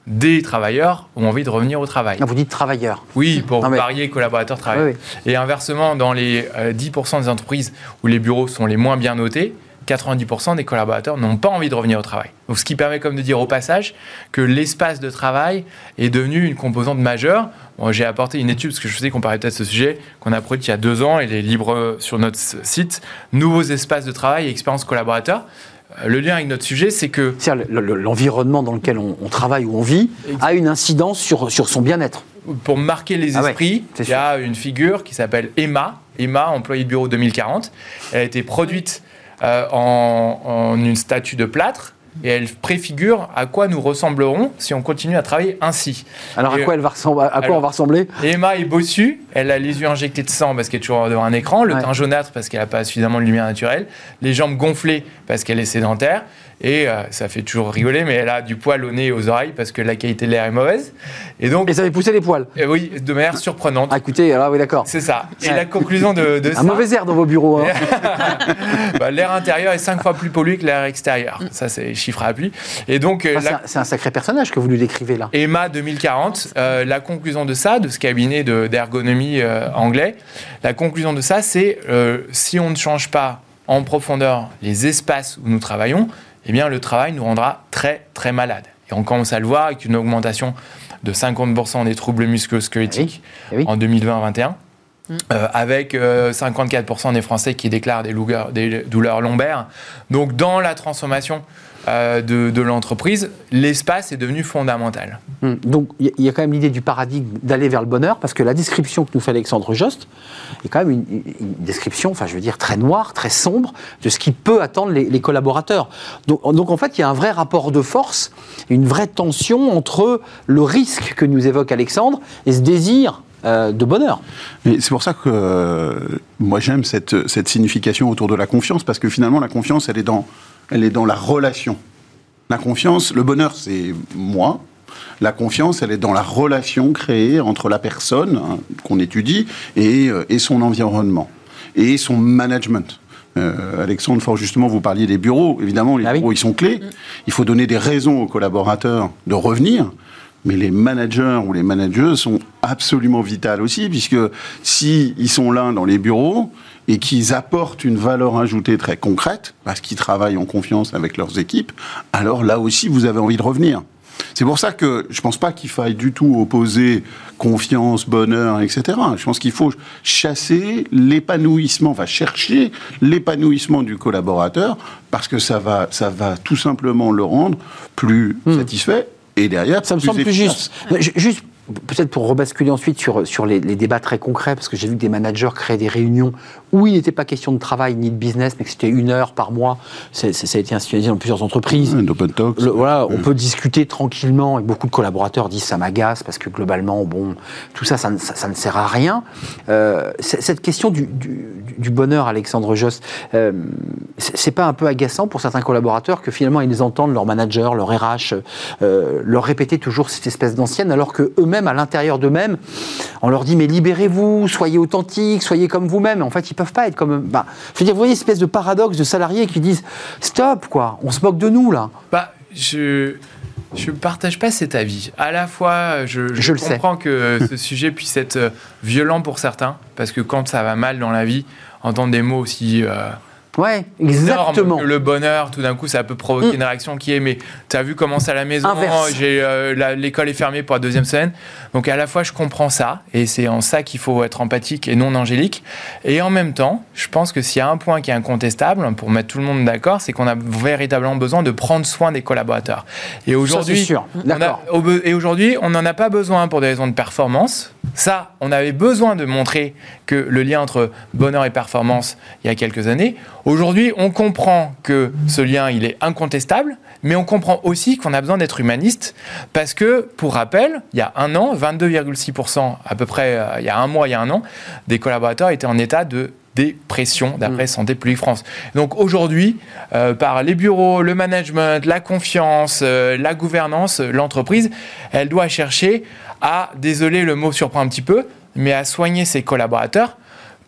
des travailleurs ont envie de revenir au travail. Ah, Vous dites travailleur. Oui, pour Non, mais- varier collaborateurs-travailleurs. Oui, oui. Et inversement, dans les euh, 10% des entreprises où les bureaux sont les moins bien notés, 90% des collaborateurs n'ont pas envie de revenir au travail. Donc, ce qui permet comme de dire au passage que l'espace de travail est devenu une composante majeure. Bon, J'ai apporté une étude, parce que je sais qu'on parlait peut-être de ce sujet, qu'on a produite il y a deux ans, elle est libre sur notre site, Nouveaux espaces de travail et expérience collaborateur. Euh, Le lien avec notre sujet, c'est que l'environnement dans lequel on, on travaille ou on vit a une incidence sur, sur son bien-être. pour marquer les Ah ouais, esprits, il y a une figure qui s'appelle Emma, Emma, employée de bureau 2040. Elle a été produite euh, en, en une statue de plâtre et elle préfigure à quoi nous ressemblerons si on continue à travailler ainsi. Alors à quoi, elle va ressembler, à quoi Alors- on va ressembler? Emma est bossue, elle a les yeux injectés de sang parce qu'elle est toujours devant un écran, le Ouais. teint jaunâtre parce qu'elle n'a pas suffisamment de lumière naturelle, les jambes gonflées parce qu'elle est sédentaire, et euh, ça fait toujours rigoler, mais elle a du poil au nez et aux oreilles parce que la qualité de l'air est mauvaise. Et donc, Et ça fait pousser les poils. eh oui, de manière surprenante. Ah écoutez, alors oui d'accord. C'est ça. Et la conclusion de, de ça, Un mauvais air dans vos bureaux. hein. bah, l'air intérieur est cinq fois plus pollué que l'air extérieur. Ça, c'est les chiffres à appui. Et donc, euh, Ah, c'est un- un sacré personnage que vous lui décrivez là. EMA 2040, euh, la conclusion de ça, de ce cabinet de- d'ergonomie euh, anglais, la conclusion de ça, c'est euh, si on ne change pas en profondeur les espaces où nous travaillons, eh bien le travail nous rendra très très malade. Et on commence à le voir avec une augmentation de 50% des troubles musculo-squelettiques Eh oui. en 2020-2021. euh, avec 54% des Français qui déclarent des, douleurs- des douleurs lombaires. Donc dans la transformation euh, de, de l'entreprise, l'espace est devenu fondamental. Hum, Donc il y a- il y a quand même l'idée du paradigme d'aller vers le bonheur, parce que la description que nous fait Alexandre Jost est quand même une, une- une description, enfin je veux dire, très noire, très sombre, de ce qui peut attendre les, les collaborateurs. Donc, donc en fait, il y a un vrai rapport de force, une vraie tension entre le risque que nous évoque Alexandre et ce désir euh, de bonheur. Mais c'est pour ça que euh, moi j'aime cette, cette signification autour de la confiance, parce que finalement la confiance, elle est dans, elle est dans la relation. La confiance, le bonheur, c'est moi. La confiance, elle est dans la relation créée entre la personne hein, qu'on étudie et, euh, et son environnement et son management. Euh, Alexandre, fort justement, vous parliez des bureaux. Évidemment, les Ah oui. bureaux, ils sont clés. Il faut donner des raisons aux collaborateurs de revenir. Mais les managers ou les managers sont absolument vitales aussi, puisque si ils sont là dans les bureaux et qu'ils apportent une valeur ajoutée très concrète, parce qu'ils travaillent en confiance avec leurs équipes, alors là aussi, vous avez envie de revenir. C'est pour ça que je pense pas qu'il faille du tout opposer confiance, bonheur, etc. Je pense qu'il faut chasser l'épanouissement, enfin chercher l'épanouissement du collaborateur, parce que ça va, ça va tout simplement le rendre plus satisfait et derrière Ça me semble plus juste. Juste, peut-être pour rebasculer ensuite sur, sur les, les débats très concrets, parce que j'ai vu que des managers créaient des réunions où il n'était pas question de travail ni de business, mais que c'était une heure par mois. C'est- c'est- ça a été institutionnalisé dans plusieurs entreprises. Ouais, d'open talks. Le- voilà, on peut discuter tranquillement et beaucoup de collaborateurs disent ça m'agace parce que globalement, bon, tout ça, ça ne, ça- ça ne sert à rien. Euh, cette question du, du- du bonheur, Alexandre Jost, euh, c'est pas un peu agaçant pour certains collaborateurs que finalement ils entendent leur manager, leur RH, euh, leur répéter toujours cette espèce d'ancienne, alors que eux-mêmes, à l'intérieur d'eux-mêmes, on leur dit mais libérez-vous, soyez authentiques, soyez comme vous-même. En fait, ils peuvent pas être comme. Bah, je veux dire, vous voyez, une espèce de paradoxe de salariés qui disent stop, quoi, on se moque de nous là. Bah, je je partage pas cet avis. À la fois, je, je Je le sais. comprends que ce sujet puisse être euh, violent pour certains, parce que quand ça va mal dans la vie, entendre des mots aussi euh, Ouais, exactement. que le bonheur, tout d'un coup, ça peut provoquer Mm. une réaction qui est mais t'as vu comment c'est à la maison Inverse. J'ai euh, l'école est fermée pour la deuxième semaine. Donc à la fois, je comprends ça, et c'est en ça qu'il faut être empathique et non angélique. Et en même temps, je pense que s'il y a un point qui est incontestable pour mettre tout le monde d'accord, c'est qu'on a véritablement besoin de prendre soin des collaborateurs. Et Ça, aujourd'hui, et aujourd'hui, on n'en a pas besoin pour des raisons de performance. Ça, on avait besoin de montrer que le lien entre bonheur et performance il y a quelques années. Aujourd'hui, on comprend que ce lien, il est incontestable, mais on comprend aussi qu'on a besoin d'être humaniste parce que, pour rappel, il y a un an, 22,6% à peu près, euh, il y a un mois, il y a un an, des collaborateurs étaient en état de dépression d'après Santé publique France. Donc aujourd'hui, euh, par les bureaux, le management, la confiance, euh, la gouvernance, l'entreprise, elle doit chercher à, désolé le mot surprend un petit peu, mais à soigner ses collaborateurs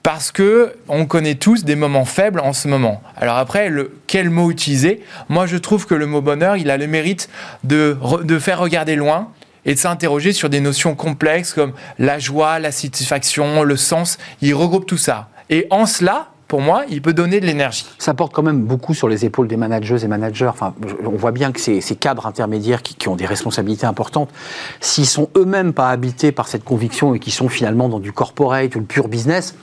parce que on connaît tous des moments faibles en ce moment. Alors après, le, quel mot utiliser? Moi, je trouve que le mot bonheur, il a le mérite de, de faire regarder loin et de s'interroger sur des notions complexes comme la joie, la satisfaction, le sens. Il regroupe tout ça. Et en cela, pour moi, il peut donner de l'énergie. Ça porte quand même beaucoup sur les épaules des managers et managers. Enfin, on voit bien que ces, ces cadres intermédiaires qui, qui ont des responsabilités importantes, s'ils sont eux-mêmes pas habités par cette conviction et qui sont finalement dans du corporate ou le pur business,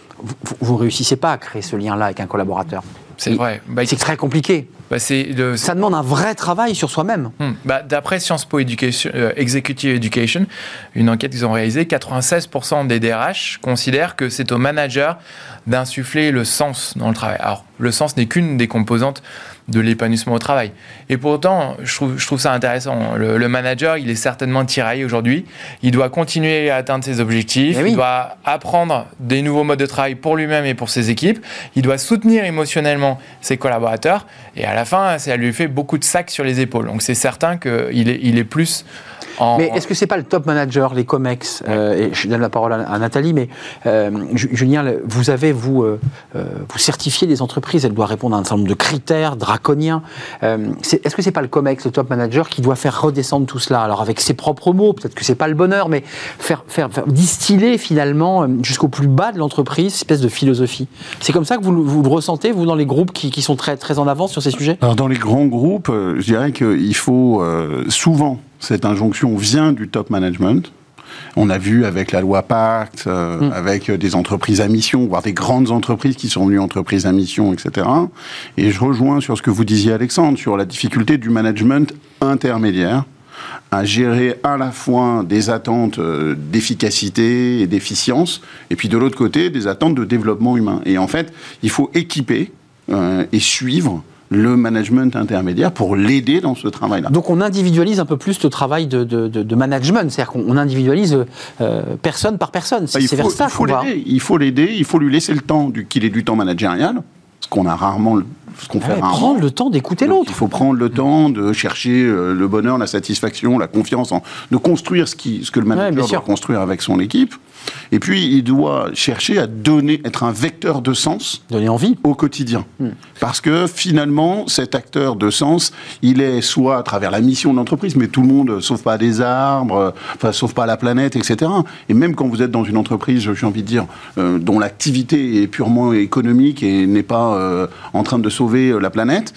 vous ne réussissez pas à créer ce lien-là avec un collaborateur. C'est vrai. Bah, C'est très compliqué. Bah, le- Ça demande un vrai travail sur soi-même. Hmm. Bah, D'après Sciences Po Education, euh, Executive Education, une enquête qu'ils ont réalisée, 96% des DRH considèrent que c'est au manager d'insuffler le sens dans le travail. Alors, le sens n'est qu'une des composantes de l'épanouissement au travail. Et pourtant, je trouve, je trouve ça intéressant. Le, le manager, il est certainement tiraillé aujourd'hui. Il doit continuer à atteindre ses objectifs. Eh oui. Il doit apprendre des nouveaux modes de travail pour lui-même et pour ses équipes. Il doit soutenir émotionnellement ses collaborateurs. Et à la fin, ça lui fait beaucoup de sacs sur les épaules. Donc c'est certain qu'il est, il est plus en... Mais est-ce que c'est pas le top manager, les COMEX euh, Et je donne la parole à, à Nathalie, mais euh, Ju- Julien, vous avez vous euh, euh, vous certifiez les entreprises, elles doivent répondre à un certain nombre de critères draconiens. Euh, est-ce que c'est pas le COMEX, le top manager, qui doit faire redescendre tout cela? Alors avec ses propres mots, peut-être que c'est pas le bonheur, mais faire, faire, faire distiller finalement jusqu'au plus bas de l'entreprise, cette espèce de philosophie. C'est comme ça que vous, le- vous le ressentez, vous, dans les groupes qui, qui sont très très en avance sur ces sujets? Alors dans les grands groupes, je dirais qu'il faut euh, souvent cette injonction vient du top management On a vu avec la loi Pacte, euh, Mm. avec des entreprises à mission, voire des grandes entreprises qui sont venues entreprises à mission, etc. Et je rejoins sur ce que vous disiez, Alexandre, sur la difficulté du management intermédiaire à gérer à la fois des attentes euh, d'efficacité et d'efficience, et puis de l'autre côté, des attentes de développement humain. Et en fait, il faut équiper euh, et suivre le management intermédiaire pour l'aider dans ce travail-là. Donc on individualise un peu plus le travail de, de- de- de management, c'est-à-dire qu'on on individualise euh, personne par personne. C'est Bah, faut, vers ça qu'on va. l'aider, il faut l'aider, il faut lui laisser le temps qu'il ait du temps managérial, ce qu'on a rarement, le- ce qu'on fait Ouais, prendre le temps d'écouter l'autre. Il faut prendre le temps de chercher euh, le bonheur, la satisfaction, la confiance, en- de construire ce, qui, ce que le Ouais, manager sûr. doit construire avec son équipe. Et puis, il doit chercher à donner, être un vecteur de sens Donner envie. au quotidien. Hmm. Parce que finalement, cet acteur de sens, il est soit à travers la mission de l'entreprise, mais tout le monde ne sauve pas des arbres, euh, enfin, sauve pas la planète, etc. Et même quand vous êtes dans une entreprise, j'ai envie de dire, euh, dont l'activité est purement économique et n'est pas euh, en train de sauver euh, la planète,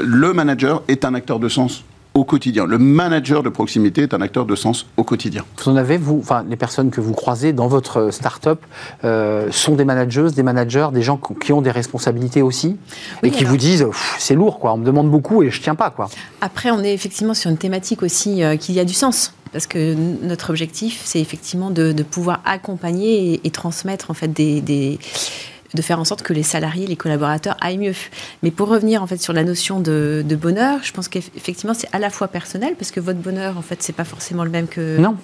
le manager est un acteur de sens au quotidien. Le manager de proximité est un acteur de sens au quotidien. Vous en avez, vous, enfin, les personnes que vous croisez dans votre start-up euh, sont des managers, des managers, des gens qui ont des responsabilités aussi, Oui, et qui alors- vous disent c'est lourd, quoi. On me demande beaucoup et je tiens pas, quoi. Après, on est effectivement sur une thématique aussi euh, qui a du sens. Parce que notre objectif, c'est effectivement de, de pouvoir accompagner et, et transmettre en fait des, des- de faire en sorte que les salariés, les collaborateurs aillent mieux. Mais pour revenir en fait sur la notion de, de bonheur, je pense qu'effectivement c'est à la fois personnel parce que votre bonheur en fait c'est pas forcément le même que Non.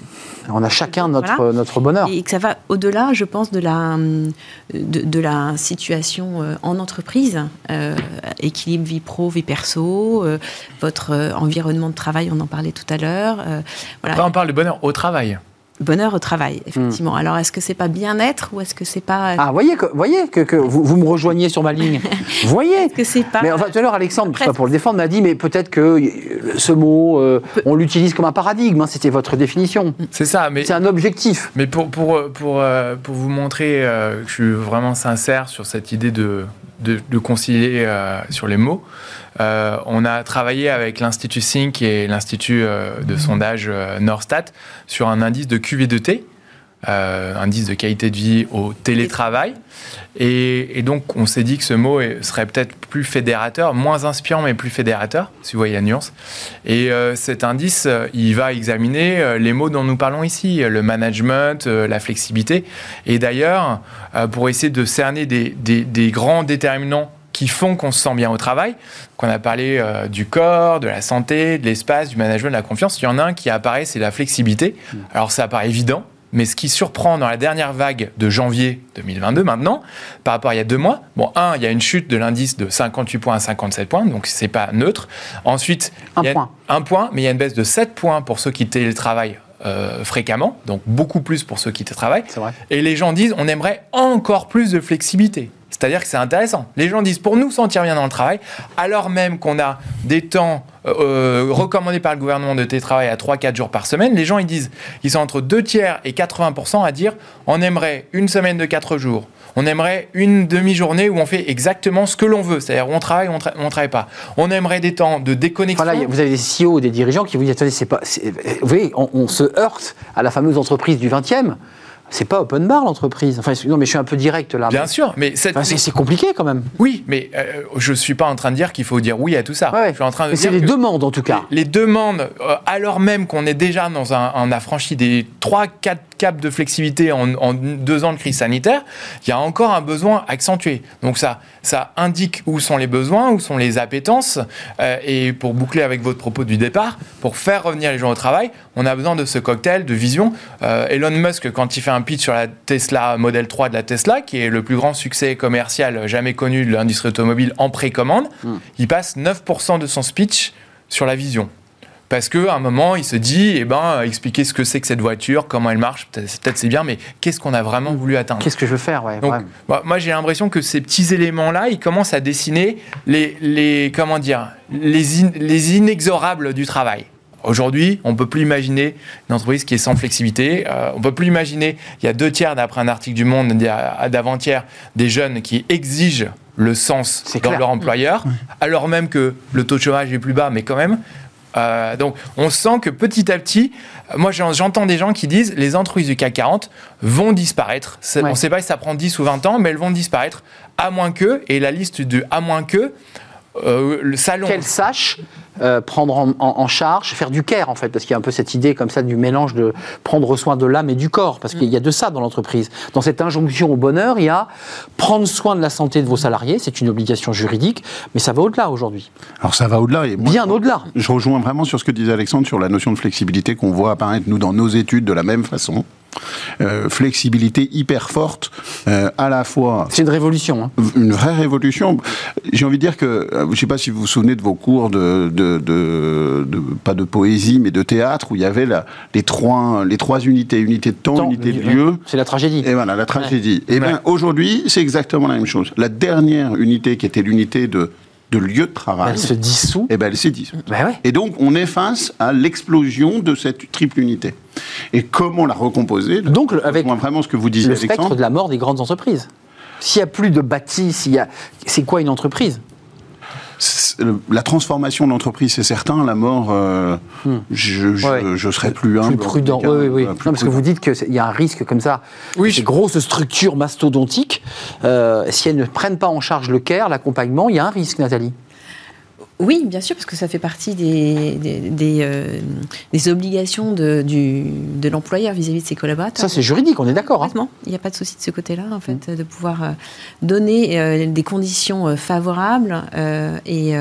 On a chacun notre, Voilà. notre bonheur. et que ça va au-delà, je pense, de la, de, de la situation euh, en entreprise, euh, équilibre vie pro, vie perso, euh, votre environnement de travail, on en parlait tout à l'heure. euh, voilà. Après, on parle de bonheur au travail. Bonheur au travail, effectivement. Alors, est-ce que c'est pas bien-être ou est-ce que c'est pas. Hmm. Ah, voyez que, voyez que, que vous, vous me rejoignez sur ma ligne. voyez Est-ce que c'est pas. Mais enfin, tout à l'heure, Alexandre, Après- pas pour le défendre, m'a dit, mais peut-être que euh, ce mot, euh, on l'utilise comme un paradigme. hein, C'était votre définition. C'est ça, mais C'est un objectif. Mais pour, pour, pour, euh, pour vous montrer euh, que je suis vraiment sincère sur cette idée de, de, de concilier euh, sur les mots, euh, on a travaillé avec l'Institut Sync et l'Institut euh, de sondage euh, Norstat sur un indice de QV2T, euh, indice de qualité de vie au télétravail. Et, et donc, on s'est dit que ce mot serait peut-être plus fédérateur, moins inspirant, mais plus fédérateur, si vous voyez la nuance. Et euh, cet indice, il va examiner les mots dont nous parlons ici, le management, la flexibilité. Et d'ailleurs, pour essayer de cerner des, des- des grands déterminants qui font qu'on se sent bien au travail, qu'on a parlé euh, du corps, de la santé, de l'espace, du management, de la confiance, il y en a un qui apparaît, c'est la flexibilité. Alors ça paraît évident, mais ce qui surprend dans la dernière vague de janvier 2022 maintenant, par rapport à il y a deux mois, bon, un, il y a une chute de l'indice de 58 points à 57 points, donc c'est pas neutre. Ensuite, Un il y a- point. Un point, mais il y a une baisse de 7 points pour ceux qui télétravaillent euh, fréquemment, donc beaucoup plus pour ceux qui télétravaillent. Et les gens disent, on aimerait encore plus de flexibilité. C'est-à-dire que c'est intéressant. Les gens disent, pour nous sentir bien dans le travail, alors même qu'on a des temps euh, recommandés par le gouvernement de télétravail à 3-4 jours par semaine, les gens ils disent, ils sont entre 2 tiers et 80% à dire, on aimerait une semaine de 4 jours. On aimerait une demi-journée où on fait exactement ce que l'on veut, c'est-à-dire on travaille on, tra- on travaille pas. On aimerait des temps de déconnexion. Vous avez des CEO, des dirigeants qui vous disent attendez, c'est pas. Vous voyez, on, on se heurte à la fameuse entreprise du 20e. C'est pas open bar l'entreprise. Enfin, non, mais je suis un peu direct là. Bien sûr, mais cette- Enfin, c'est compliqué quand même. Oui, mais euh, je suis pas en train de dire qu'il faut dire oui à tout ça. Ouais, ouais. Je suis en train de mais c'est les demandes en tout cas. les demandes, euh, alors même qu'on est déjà dans un, on a franchi des 3-4 caps de flexibilité en, en deux ans de crise sanitaire, il y a encore un besoin accentué. Donc ça, ça indique où sont les besoins, où sont les appétences. euh, et pour boucler avec votre propos du départ, pour faire revenir les gens au travail, on a besoin de ce cocktail de vision. Euh, Elon Musk, quand il fait un pitch sur la Tesla Model 3 de la Tesla, qui est le plus grand succès commercial jamais connu de l'industrie automobile en précommande, il passe 9% de son speech sur la vision. Parce qu'à un moment, il se dit, eh ben, expliquer ce que c'est que cette voiture, comment elle marche, peut-être c'est bien, mais qu'est-ce qu'on a vraiment voulu atteindre Qu'est-ce que je veux faire ouais, donc, ouais. moi, j'ai l'impression que ces petits éléments-là, ils commencent à dessiner les, les comment dire, les, in- les inexorables du travail. Aujourd'hui, on peut plus imaginer une entreprise qui est sans flexibilité. Euh, on peut plus imaginer, il y a deux tiers, d'après un article du Monde d'avant-hier, des jeunes qui exigent le sens dans clair. leur employeur, alors même que le taux de chômage est plus bas, mais quand même, Euh, donc, on sent que petit à petit, moi j'en- j'entends des gens qui disent les entreprises du CAC 40 vont disparaître. Ouais. On ne sait pas si ça prend 10 ou 20 ans, mais elles vont disparaître à moins que, et la liste de à moins que, euh, le salon. Qu'elle sache euh, prendre en, en- en charge, faire du care en fait, parce qu'il y a un peu cette idée comme ça du mélange de prendre soin de l'âme et du corps, parce qu'il y a de ça dans l'entreprise. Dans cette injonction au bonheur, il y a prendre soin de la santé de vos salariés, c'est une obligation juridique, mais ça va au-delà aujourd'hui, Alors ça va au-delà. Et moi, bien au-delà. Je rejoins vraiment sur ce que disait Alexandre sur la notion de flexibilité qu'on voit apparaître, nous, dans nos études de la même façon. Euh, flexibilité hyper forte, euh, à la fois C'est une révolution. hein. une vraie révolution. J'ai envie de dire que, euh, je ne sais pas si vous vous souvenez de vos cours de, de, de- de- pas de poésie, mais de théâtre, où il y avait la- les, trois, les trois unités, unité de temps, Temps, unité de lieu. C'est la tragédie. Et voilà, la tragédie. Et Ouais. bien, aujourd'hui, c'est exactement la même chose. La dernière unité, qui était l'unité de, de lieu de travail, Elle se dissout. eh ben, elle s'est dissoute. Ben ouais. Et donc, on est face à l'explosion de cette triple unité. Et comment la recomposer? Donc, le- avec vraiment ce que vous disiez, le spectre Alexandre. de la mort des grandes entreprises. S'il n'y a plus de bâti, s'il y a... c'est quoi une entreprise? La transformation de l'entreprise, c'est certain. La mort, euh, je, je, Hmm. Ouais. je serais plus humble. plus prudent. cas, Oui, oui, oui. euh, Non, parce que vous dites qu'il y a un risque comme ça. Oui, Ces je- grosses structures mastodontiques, euh, si elles ne prennent pas en charge le care, l'accompagnement, il y a un risque, Nathalie. Oui, bien sûr, parce que ça fait partie des, des, des, euh, des obligations de, du, de l'employeur vis-à-vis de ses collaborateurs. Ça, c'est juridique, on est d'accord. hein. Il n'y a pas de souci de ce côté-là, en fait, de pouvoir euh, donner euh, des conditions favorables et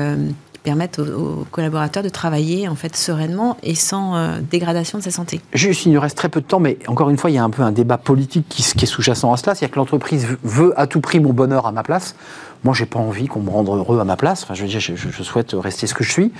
qui permettent aux, aux collaborateurs de travailler en fait sereinement et sans euh, dégradation de sa santé. Juste, il nous reste très peu de temps, mais encore une fois, il y a un peu un débat politique qui, qui est sous-jacent à cela. C'est-à-dire que l'entreprise veut à tout prix mon bonheur à ma place. Moi, j'ai pas envie qu'on me rende heureux à ma place. Enfin, je veux dire, je, souhaite rester ce que je suis.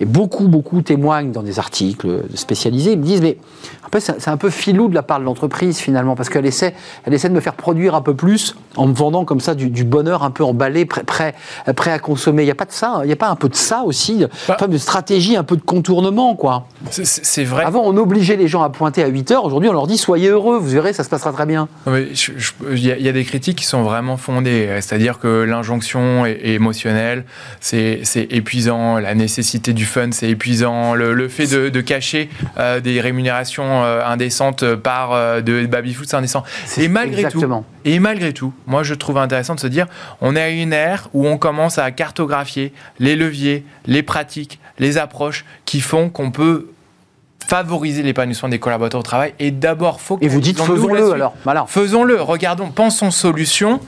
Et beaucoup, beaucoup témoignent dans des articles spécialisés. Ils me disent, mais un peu, c'est un peu filou de la part de l'entreprise finalement, parce qu'elle essaie, elle essaie de me faire produire un peu plus en me vendant comme ça du, du bonheur un peu emballé, prêt, prêt, prêt à consommer. Il n'y a pas de ça. Il n'y a pas un peu de ça aussi, Bah. un peu de stratégie, un peu de contournement, quoi. C'est- vrai. Avant, on obligeait les gens à pointer à 8 heures. Aujourd'hui, on leur dit soyez heureux, vous verrez, ça se passera très bien. Il y, y a des critiques qui sont vraiment fondées. C'est-à-dire que l'injonction est, est émotionnelle, c'est épuisant. La nécessité du fun, c'est épuisant. Le, le fait de, de cacher euh, des rémunérations euh, indécentes par euh, de baby-foot, c'est indécent. Et malgré exactement. tout, et malgré tout, moi je trouve intéressant de se dire, on est à une ère où on commence à cartographier les leviers, les pratiques, les approches qui font qu'on peut favoriser l'épanouissement des collaborateurs au travail et d'abord faut Et vous dites faisons-le alors. Voilà. Faisons-le, regardons, pensons solution,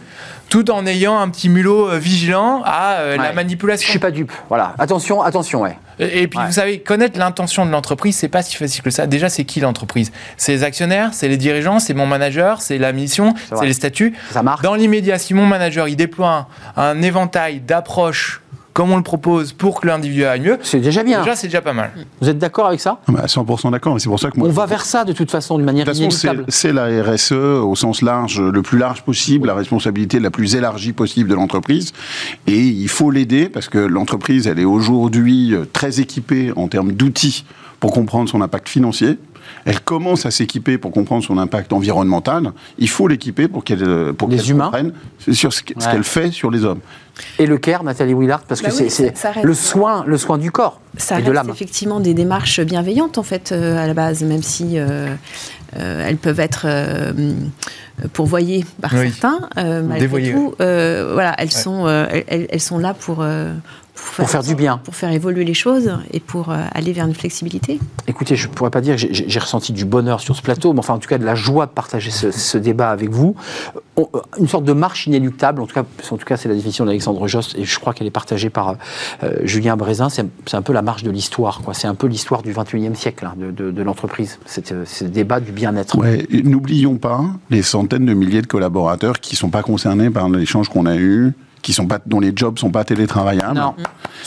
tout en ayant un petit mulot euh, vigilant à euh, la manipulation. Je suis pas dupe. Voilà. Attention, attention, ouais. Et, et puis Ouais. vous savez, connaître l'intention de l'entreprise, c'est pas si facile que ça. Déjà, c'est qui l'entreprise? C'est les actionnaires, c'est les dirigeants, c'est mon manager, c'est la mission, c'est les statuts. Ça marche. Dans l'immédiat, si mon manager il déploie un, un éventail d'approches comme on le propose pour que l'individu aille mieux, C'est déjà bien. déjà c'est déjà pas mal. Vous êtes d'accord avec ça? Ah bah, 100% d'accord, mais c'est pour ça que moi. On va vers ça de toute façon, d'une manière De toute façon, c'est- inéluctable. c'est la RSE au sens large, le plus large possible, la responsabilité la plus élargie possible de l'entreprise. Et il faut l'aider parce que l'entreprise, elle est aujourd'hui euh, très équipée en termes d'outils pour comprendre son impact financier. Elle commence à s'équiper pour comprendre son impact environnemental. Il faut l'équiper pour qu'elle euh, pour Les qu'elle comprenne sur ce Ouais. qu'elle fait sur les hommes. Et le care, Nathalie Willard, parce Bah que oui, c'est le soin, le soin du corps Ça et de l'âme. effectivement des démarches bienveillantes en fait euh, à la base, même si euh, euh, elles peuvent être euh, pourvoyées par Oui. certains. euh, malgré Dévoyées, tout, euh, voilà, elles Ouais. sont euh, elles, elles sont là pour euh, Pour faire du bien. pour faire évoluer les choses et pour euh, aller vers une flexibilité. Écoutez, je ne pourrais pas dire que j'ai- ressenti du bonheur sur ce plateau, mais enfin, en tout cas, de la joie de partager ce, ce débat avec vous. On- euh, une sorte de marche inéluctable, en tout cas, en tout cas c'est la définition d'Alexandre Jost, et je crois qu'elle est partagée par euh, Julien Brézin. C'est un peu la marche de l'histoire, quoi. C'est un peu l'histoire du 21e siècle, hein, de, de- de l'entreprise. Le débat du bien-être. Ouais, N'oublions pas les centaines de milliers de collaborateurs qui sont pas concernés par l'échange qu'on a eu, qui sont pas, dont les jobs sont pas télétravaillables. Non.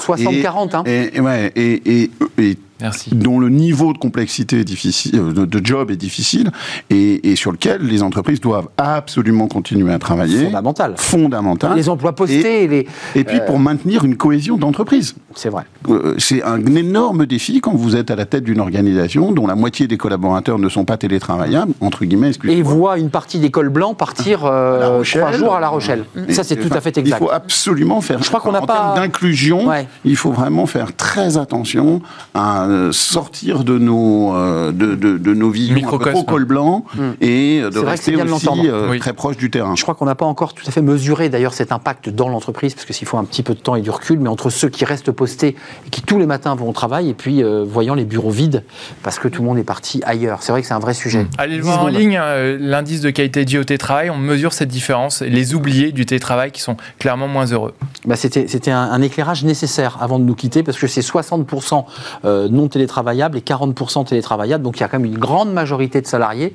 60-40, hein. Et, et ouais, et, et- et Merci. dont le niveau de complexité est difficile, euh, de, de job est difficile, et, et sur lequel les entreprises doivent absolument continuer à travailler. Fondamental. Fondamental. Les emplois postés, et les... Et puis pour maintenir une cohésion d'entreprise. c'est vrai. Euh, c'est un énorme défi quand vous êtes à la tête d'une organisation dont la moitié des collaborateurs ne sont pas télétravaillables, entre guillemets, Et excusez-moi. voit une partie des cols blancs partir euh, Rochelle. trois jours à La Rochelle. Et- Ça, c'est tout à fait exact. Il faut absolument faire. Je crois qu'on n'a en pas- termes d'inclusion, Ouais. il faut vraiment faire très attention à sortir de nos euh, de, de, de nos visions un peu Microcosme. trop col blanc et Hmm. De rester de aussi euh, Oui. très proche du terrain. Je crois qu'on n'a pas encore tout à fait mesuré d'ailleurs cet impact dans l'entreprise, parce que s'il faut un petit peu de temps et du recul, mais entre ceux qui restent postés et qui tous les matins vont au travail, et puis euh, voyant les bureaux vides, parce que tout le monde est parti ailleurs. C'est vrai que c'est un vrai sujet. Allez le 10 voir en ligne, euh, l'indice de qualité de vie au télétravail, on mesure cette différence, les oubliés du télétravail qui sont clairement moins heureux. Bah, C'était c'était un, un éclairage nécessaire avant de nous quitter, parce que c'est 60% euh, non télétravaillables et 40% télétravaillables. Donc il y a quand même une grande majorité de salariés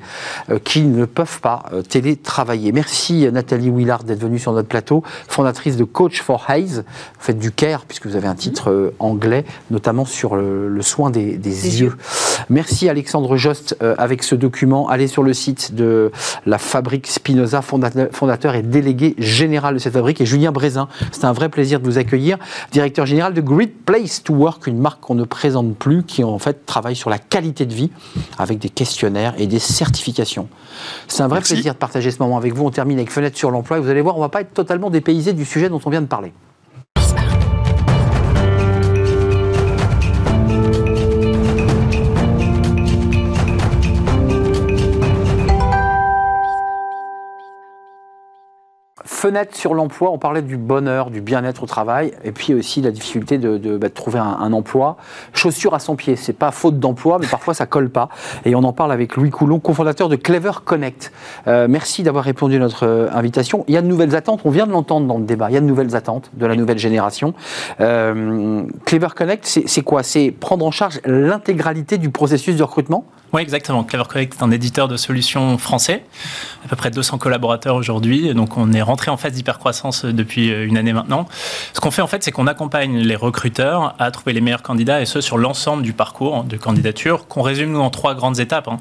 euh, qui ne peuvent pas euh, télétravailler. Merci euh, Nathalie Willard d'être venue sur notre plateau, fondatrice de Coach for Hayes. Vous faites du care, puisque vous avez un titre euh, anglais, notamment sur le, le soin des, des yeux. Merci Alexandre Jost avec ce document. Allez sur le site de la fabrique Spinoza, fondateur, fondateur et délégué général de cette fabrique, et Julien Brézin. C'est un vrai plaisir de vous accueillir, directeur général de Great Place to Work, une marque qu'on ne présente plus, qui en fait travaille sur la qualité de vie avec des questionnaires et des certifications. C'est un vrai Merci. plaisir de partager ce moment avec vous. On termine avec Fenêtre sur l'emploi et vous allez voir, on ne va pas être totalement dépaysé du sujet dont on vient de parler. Fenêtre sur l'emploi, on parlait du bonheur, du bien-être au travail, et puis aussi la difficulté de, bah, trouver un, emploi. Chaussure à son pied, c'est pas faute d'emploi, mais parfois ça colle pas. Et on en parle avec Louis Coulon, cofondateur de Clever Connect. Euh, merci d'avoir répondu à notre euh, invitation. Il y a de nouvelles attentes, on vient de l'entendre dans le débat, il y a de nouvelles attentes de la nouvelle génération. Euh, Clever Connect, c'est quoi? C'est prendre en charge l'intégralité du processus de recrutement? Oui, exactement. Clever Connect est un éditeur de solutions français, à peu près 200 collaborateurs aujourd'hui. Donc, on est rentré en phase d'hypercroissance depuis euh, une année maintenant. Ce qu'on fait, en fait, c'est qu'on accompagne les recruteurs à trouver les meilleurs candidats, et ce, sur l'ensemble du parcours de candidature, qu'on résume, nous, en trois grandes étapes. hein.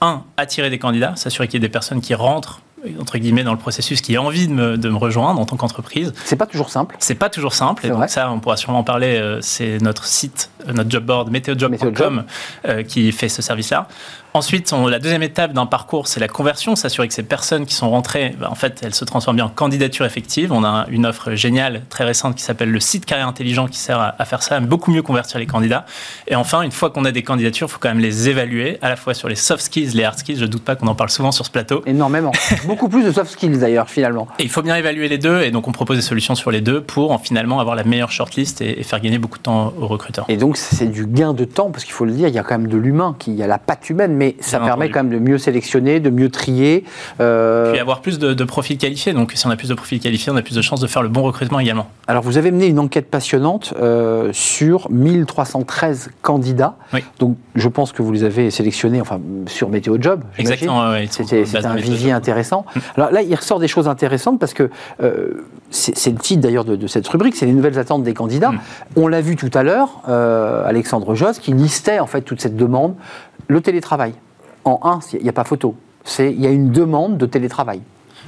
Un, attirer des candidats, s'assurer qu'il y ait des personnes qui rentrent entre guillemets dans le processus qui a envie de me, de me rejoindre en tant qu'entreprise. C'est pas toujours simple. C'est pas toujours simple, et vrai. donc ça, on pourra sûrement en parler. euh, C'est notre site, euh, notre job board, Météojob. météojob.com, euh, qui fait ce service-là. Ensuite, on- la deuxième étape d'un parcours, c'est la conversion, s'assurer que ces personnes qui sont rentrées, bah, en fait, elles se transforment bien en candidature effective. On a une offre géniale, très récente, qui s'appelle le site carrière intelligent, qui sert à, à faire ça, à beaucoup mieux convertir les candidats. Et enfin, une fois qu'on a des candidatures, il faut quand même les évaluer, à la fois sur les soft skills, les hard skills. Je doute pas qu'on en parle souvent sur ce plateau. Énormément. Beaucoup plus de soft skills d'ailleurs, finalement. Et il faut bien évaluer les deux, et donc on propose des solutions sur les deux pour en finalement avoir la meilleure shortlist et, et faire gagner beaucoup de temps aux recruteurs. Et donc, c'est du gain de temps, parce qu'il faut le dire, il y a quand même de l'humain, il y a la patte humaine, mais ça Bien permet entendu. quand même de mieux sélectionner, de mieux trier. euh, Puis avoir plus de, de profils qualifiés, donc si on a plus de profils qualifiés, on a plus de chances de faire le bon recrutement également. Alors, vous avez mené une enquête passionnante euh, sur 1313 candidats. Oui. Donc, je pense que vous les avez sélectionnés, enfin, sur Météo Job. Exactement, sont C'était un vivier intéressant. Alors là, il ressort des choses intéressantes parce que euh, c'est le titre d'ailleurs de, de cette rubrique, c'est les nouvelles attentes des candidats. Mm. On l'a vu tout à l'heure, euh, Alexandre Josse, qui listait en fait toute cette demande. Le télétravail. En un, il n'y a pas photo. Il y a une demande de télétravail.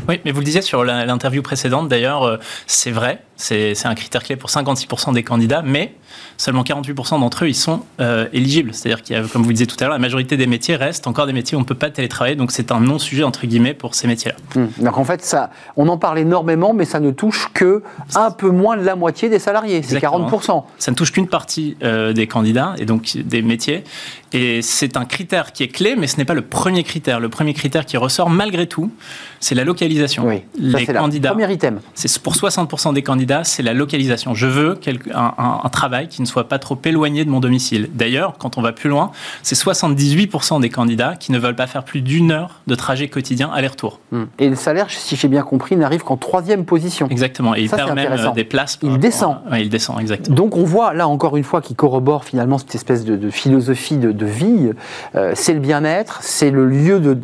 Oui, mais vous le disiez sur l'interview précédente, d'ailleurs, euh, c'est vrai, c'est un critère clé pour 56% des candidats, mais seulement 48% d'entre eux, ils sont euh, éligibles. C'est-à-dire qu'il y a, comme vous le disiez tout à l'heure, la majorité des métiers restent encore des métiers où on ne peut pas télétravailler, donc c'est un non-sujet, entre guillemets, pour ces métiers-là. Hmm. Donc en fait, ça, on en parle énormément, mais ça ne touche que un peu moins de la moitié des salariés. C'est Exactement. 40%. Ça ne touche qu'une partie euh, des candidats et donc des métiers. Et c'est un critère qui est clé, mais ce n'est pas le premier critère. Le premier critère qui ressort malgré tout, c'est la localisation. Oui, ça Les c'est le candidats, premier item. c'est pour 60% des candidats, c'est la localisation. Je veux un, un- un travail qui ne soit pas trop éloigné de mon domicile. D'ailleurs, quand on va plus loin, c'est 78% des candidats qui ne veulent pas faire plus d'une heure de trajet quotidien aller-retour. Hmm. Et le salaire, si j'ai bien compris, n'arrive qu'en troisième position. Exactement. Et il Ça, perd même euh, des places. par Il descend. Ouais, il descend, exactement. Donc on voit là encore une fois qui corrobore finalement cette espèce de, de philosophie de, de vie. Euh, c'est le bien-être, c'est le lieu de-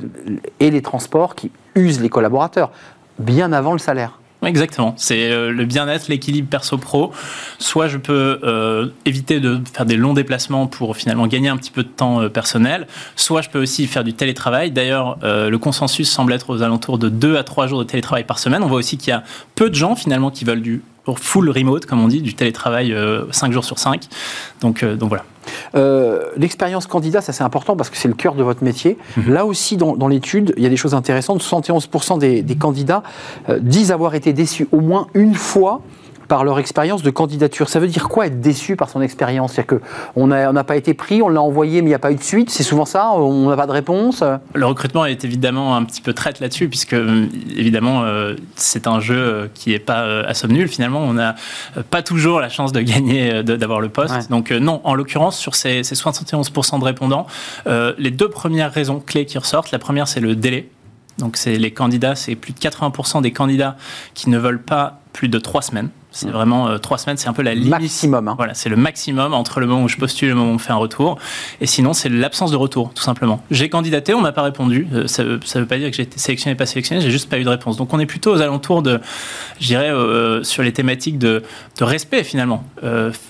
et les transports qui usent les collaborateurs bien avant le salaire. Exactement. C'est euh, le bien-être, l'équilibre perso-pro. Soit je peux euh, éviter de faire des longs déplacements pour finalement gagner un petit peu de temps euh, personnel. Soit je peux aussi faire du télétravail. D'ailleurs, le consensus semble être aux alentours de 2 à 3 jours de télétravail par semaine. On voit aussi qu'il y a peu de gens finalement qui veulent du full remote, comme on dit, du télétravail 5 jours sur 5. Donc, donc voilà. Euh, l'expérience candidat, ça c'est important parce que c'est le cœur de votre métier. Mhm. Là aussi, dans, l'étude, il y a des choses intéressantes. 71% des, candidats euh, disent avoir été déçus au moins une fois par leur expérience de candidature. Ça veut dire quoi être déçu par son expérience? C'est-à-dire qu'on n'a pas été pris, on l'a envoyé, mais il n'y a pas eu de suite? C'est souvent ça? On n'a pas de réponse? Le recrutement est évidemment un petit peu traite là-dessus, puisque évidemment, euh, c'est un jeu euh, qui n'est pas euh, à somme nulle. Finalement, on n'a pas toujours la chance de gagner, d'avoir le poste. Donc, non, en l'occurrence, sur ces, ces 71% de répondants, les deux premières raisons clés qui ressortent, la première, c'est le délai. Donc, c'est les candidats, c'est plus de 80% des candidats qui ne veulent pas plus de trois semaines. C'est vraiment euh, trois semaines, c'est un peu la limite. Maximum. Hein. Voilà, c'est le maximum entre le moment où je postule et le moment où on fait un retour. Et sinon, c'est l'absence de retour, tout simplement. J'ai candidaté, on m'a pas répondu. Euh, ça ne veut pas dire que j'ai été sélectionné, pas sélectionné, j'ai juste pas eu de réponse. Donc on est plutôt aux alentours de, je dirais, euh, sur les thématiques de, de respect finalement.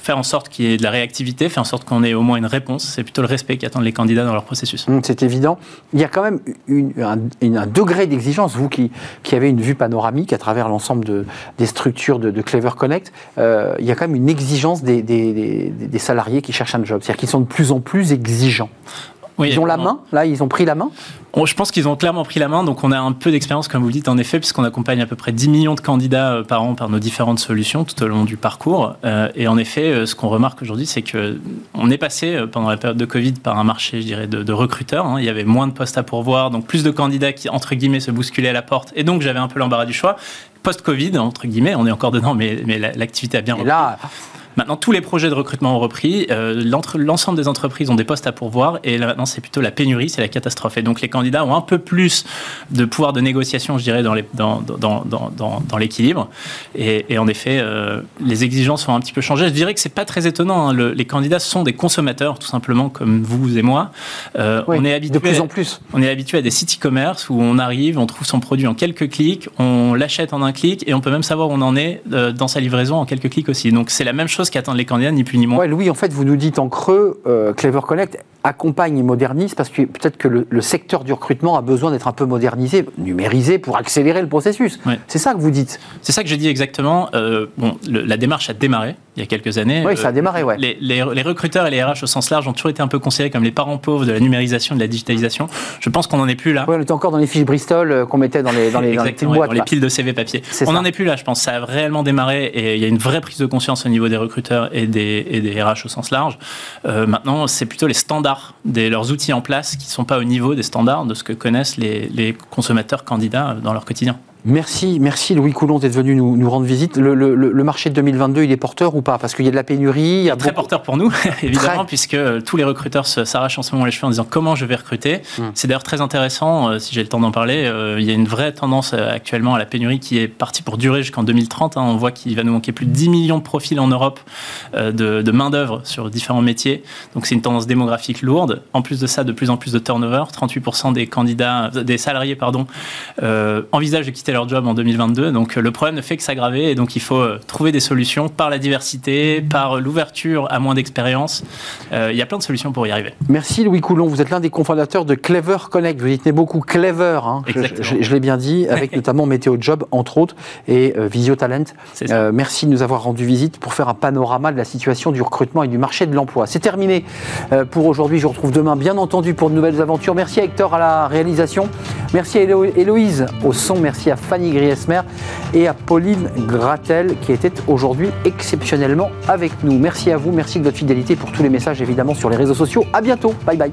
faire en sorte qu'il y ait de la réactivité, faire en sorte qu'on ait au moins une réponse. C'est plutôt le respect qui attendent les candidats dans leur processus. Mmh, c'est évident. Il y a quand même une, un, un, degré d'exigence, vous qui, qui avez une vue panoramique à travers l'ensemble de, des structures de, de Clever Connect. Euh, il y a quand même une exigence des, des salariés qui cherchent un job. C'est-à-dire qu'ils sont de plus en plus exigeants ils ont la main, là, ils ont pris la main Je pense qu'ils ont clairement pris la main, donc on a un peu d'expérience, comme vous le dites, en effet, puisqu'on accompagne à peu près 10 millions de candidats euh, par an par nos différentes solutions tout au long du parcours. Euh, et en effet, euh, ce qu'on remarque aujourd'hui, c'est qu'on est passé pendant la période de Covid par un marché, je dirais, de, recruteurs. Hein. Il y avait moins de postes à pourvoir, donc plus de candidats qui, entre guillemets, se bousculaient à la porte. Et donc, j'avais un peu l'embarras du choix post-Covid, entre guillemets, on est encore dedans, mais, mais l'activité a bien repris. Là, Maintenant, tous les projets de recrutement ont repris. Euh, l'ensemble des entreprises ont des postes à pourvoir. Et là, maintenant, c'est plutôt la pénurie, c'est la catastrophe. Et donc, les candidats ont un peu plus de pouvoir de négociation, je dirais, dans l'équilibre. Dans, et, et, en effet, euh, les exigences ont un petit peu changé. Je dirais que c'est pas très étonnant. Hein. les candidats sont des consommateurs, tout simplement, comme vous et moi. Euh, on est habitué, de plus en plus. On est habitué à des sites e-commerce où on arrive, on trouve son produit en quelques clics, on l'achète en un clic et on peut même savoir où on en est dans sa livraison en quelques clics aussi. Donc, c'est la même chose qui qu'attendent les candidats, ni plus ni moins. Ouais, Louis, en fait, vous nous dites en creux, euh, Clever Connect accompagne et modernise parce que peut-être que le, secteur du recrutement a besoin d'être un peu modernisé, numérisé pour accélérer le processus. C'est ça que vous dites C'est ça que je dis exactement. Euh, bon, la démarche a démarré il y a quelques années. Oui, ça a démarré, ouais. Les, les, recruteurs et les RH au sens large ont toujours été un peu considérés comme les parents pauvres de la numérisation, de la digitalisation. Je pense qu'on n'en est plus là. Oui, on était encore dans les fiches Bristol euh, qu'on mettait dans les, dans les, dans les boîtes. Dans les piles de CV papier. On n'en est plus là, je pense. Ça a réellement démarré et il y a une vraie prise de conscience au niveau des recruteurs et des, et des RH au sens large. Euh, maintenant, c'est plutôt les standards, des, leurs outils en place qui ne sont pas au niveau des standards de ce que connaissent les consommateurs candidats dans leur quotidien. Merci, merci Louis Coulon d'être venu nous, rendre visite. Le, marché de 2022, il est porteur ou pas? Parce qu'il y a de la pénurie. Il y a très porteur pour nous, évidemment, puisque euh, tous les recruteurs s'arrachent en ce moment les cheveux en disant comment je vais recruter. Hum. C'est d'ailleurs très intéressant, euh, si j'ai le temps d'en parler. Euh, il y a une vraie tendance actuellement à la pénurie qui est partie pour durer jusqu'en 2030. Hein. On voit qu'il va nous manquer plus de 10 millions de profils en Europe de, de main-d'œuvre sur différents métiers. Donc c'est une tendance démographique lourde. En plus de ça, de plus en plus de turnover. 38% des candidats, des salariés, pardon, envisagent de quitter leur job en 2022. Donc euh, le problème ne fait que s'aggraver et donc il faut euh, trouver des solutions par la diversité, par l'ouverture à moins d'expérience. Euh, il y a plein de solutions pour y arriver. Merci Louis Coulon. Vous êtes l'un des cofondateurs de Clever Connect. Vous y tenez beaucoup Clever, hein. je, l'ai bien dit, avec notamment Météo Job entre autres et Visio Talent. merci de nous avoir rendu visite pour faire un panorama de la situation du recrutement et du marché de l'emploi. C'est terminé pour aujourd'hui. Je vous retrouve demain, bien entendu, pour de nouvelles aventures. Merci à Hector à la réalisation. Merci à Héloïse au son. Merci à Fanny Griesmer et à Pauline Gratel qui était aujourd'hui exceptionnellement avec nous. Merci à vous, merci de votre fidélité pour tous les messages évidemment sur les réseaux sociaux. À bientôt, bye bye.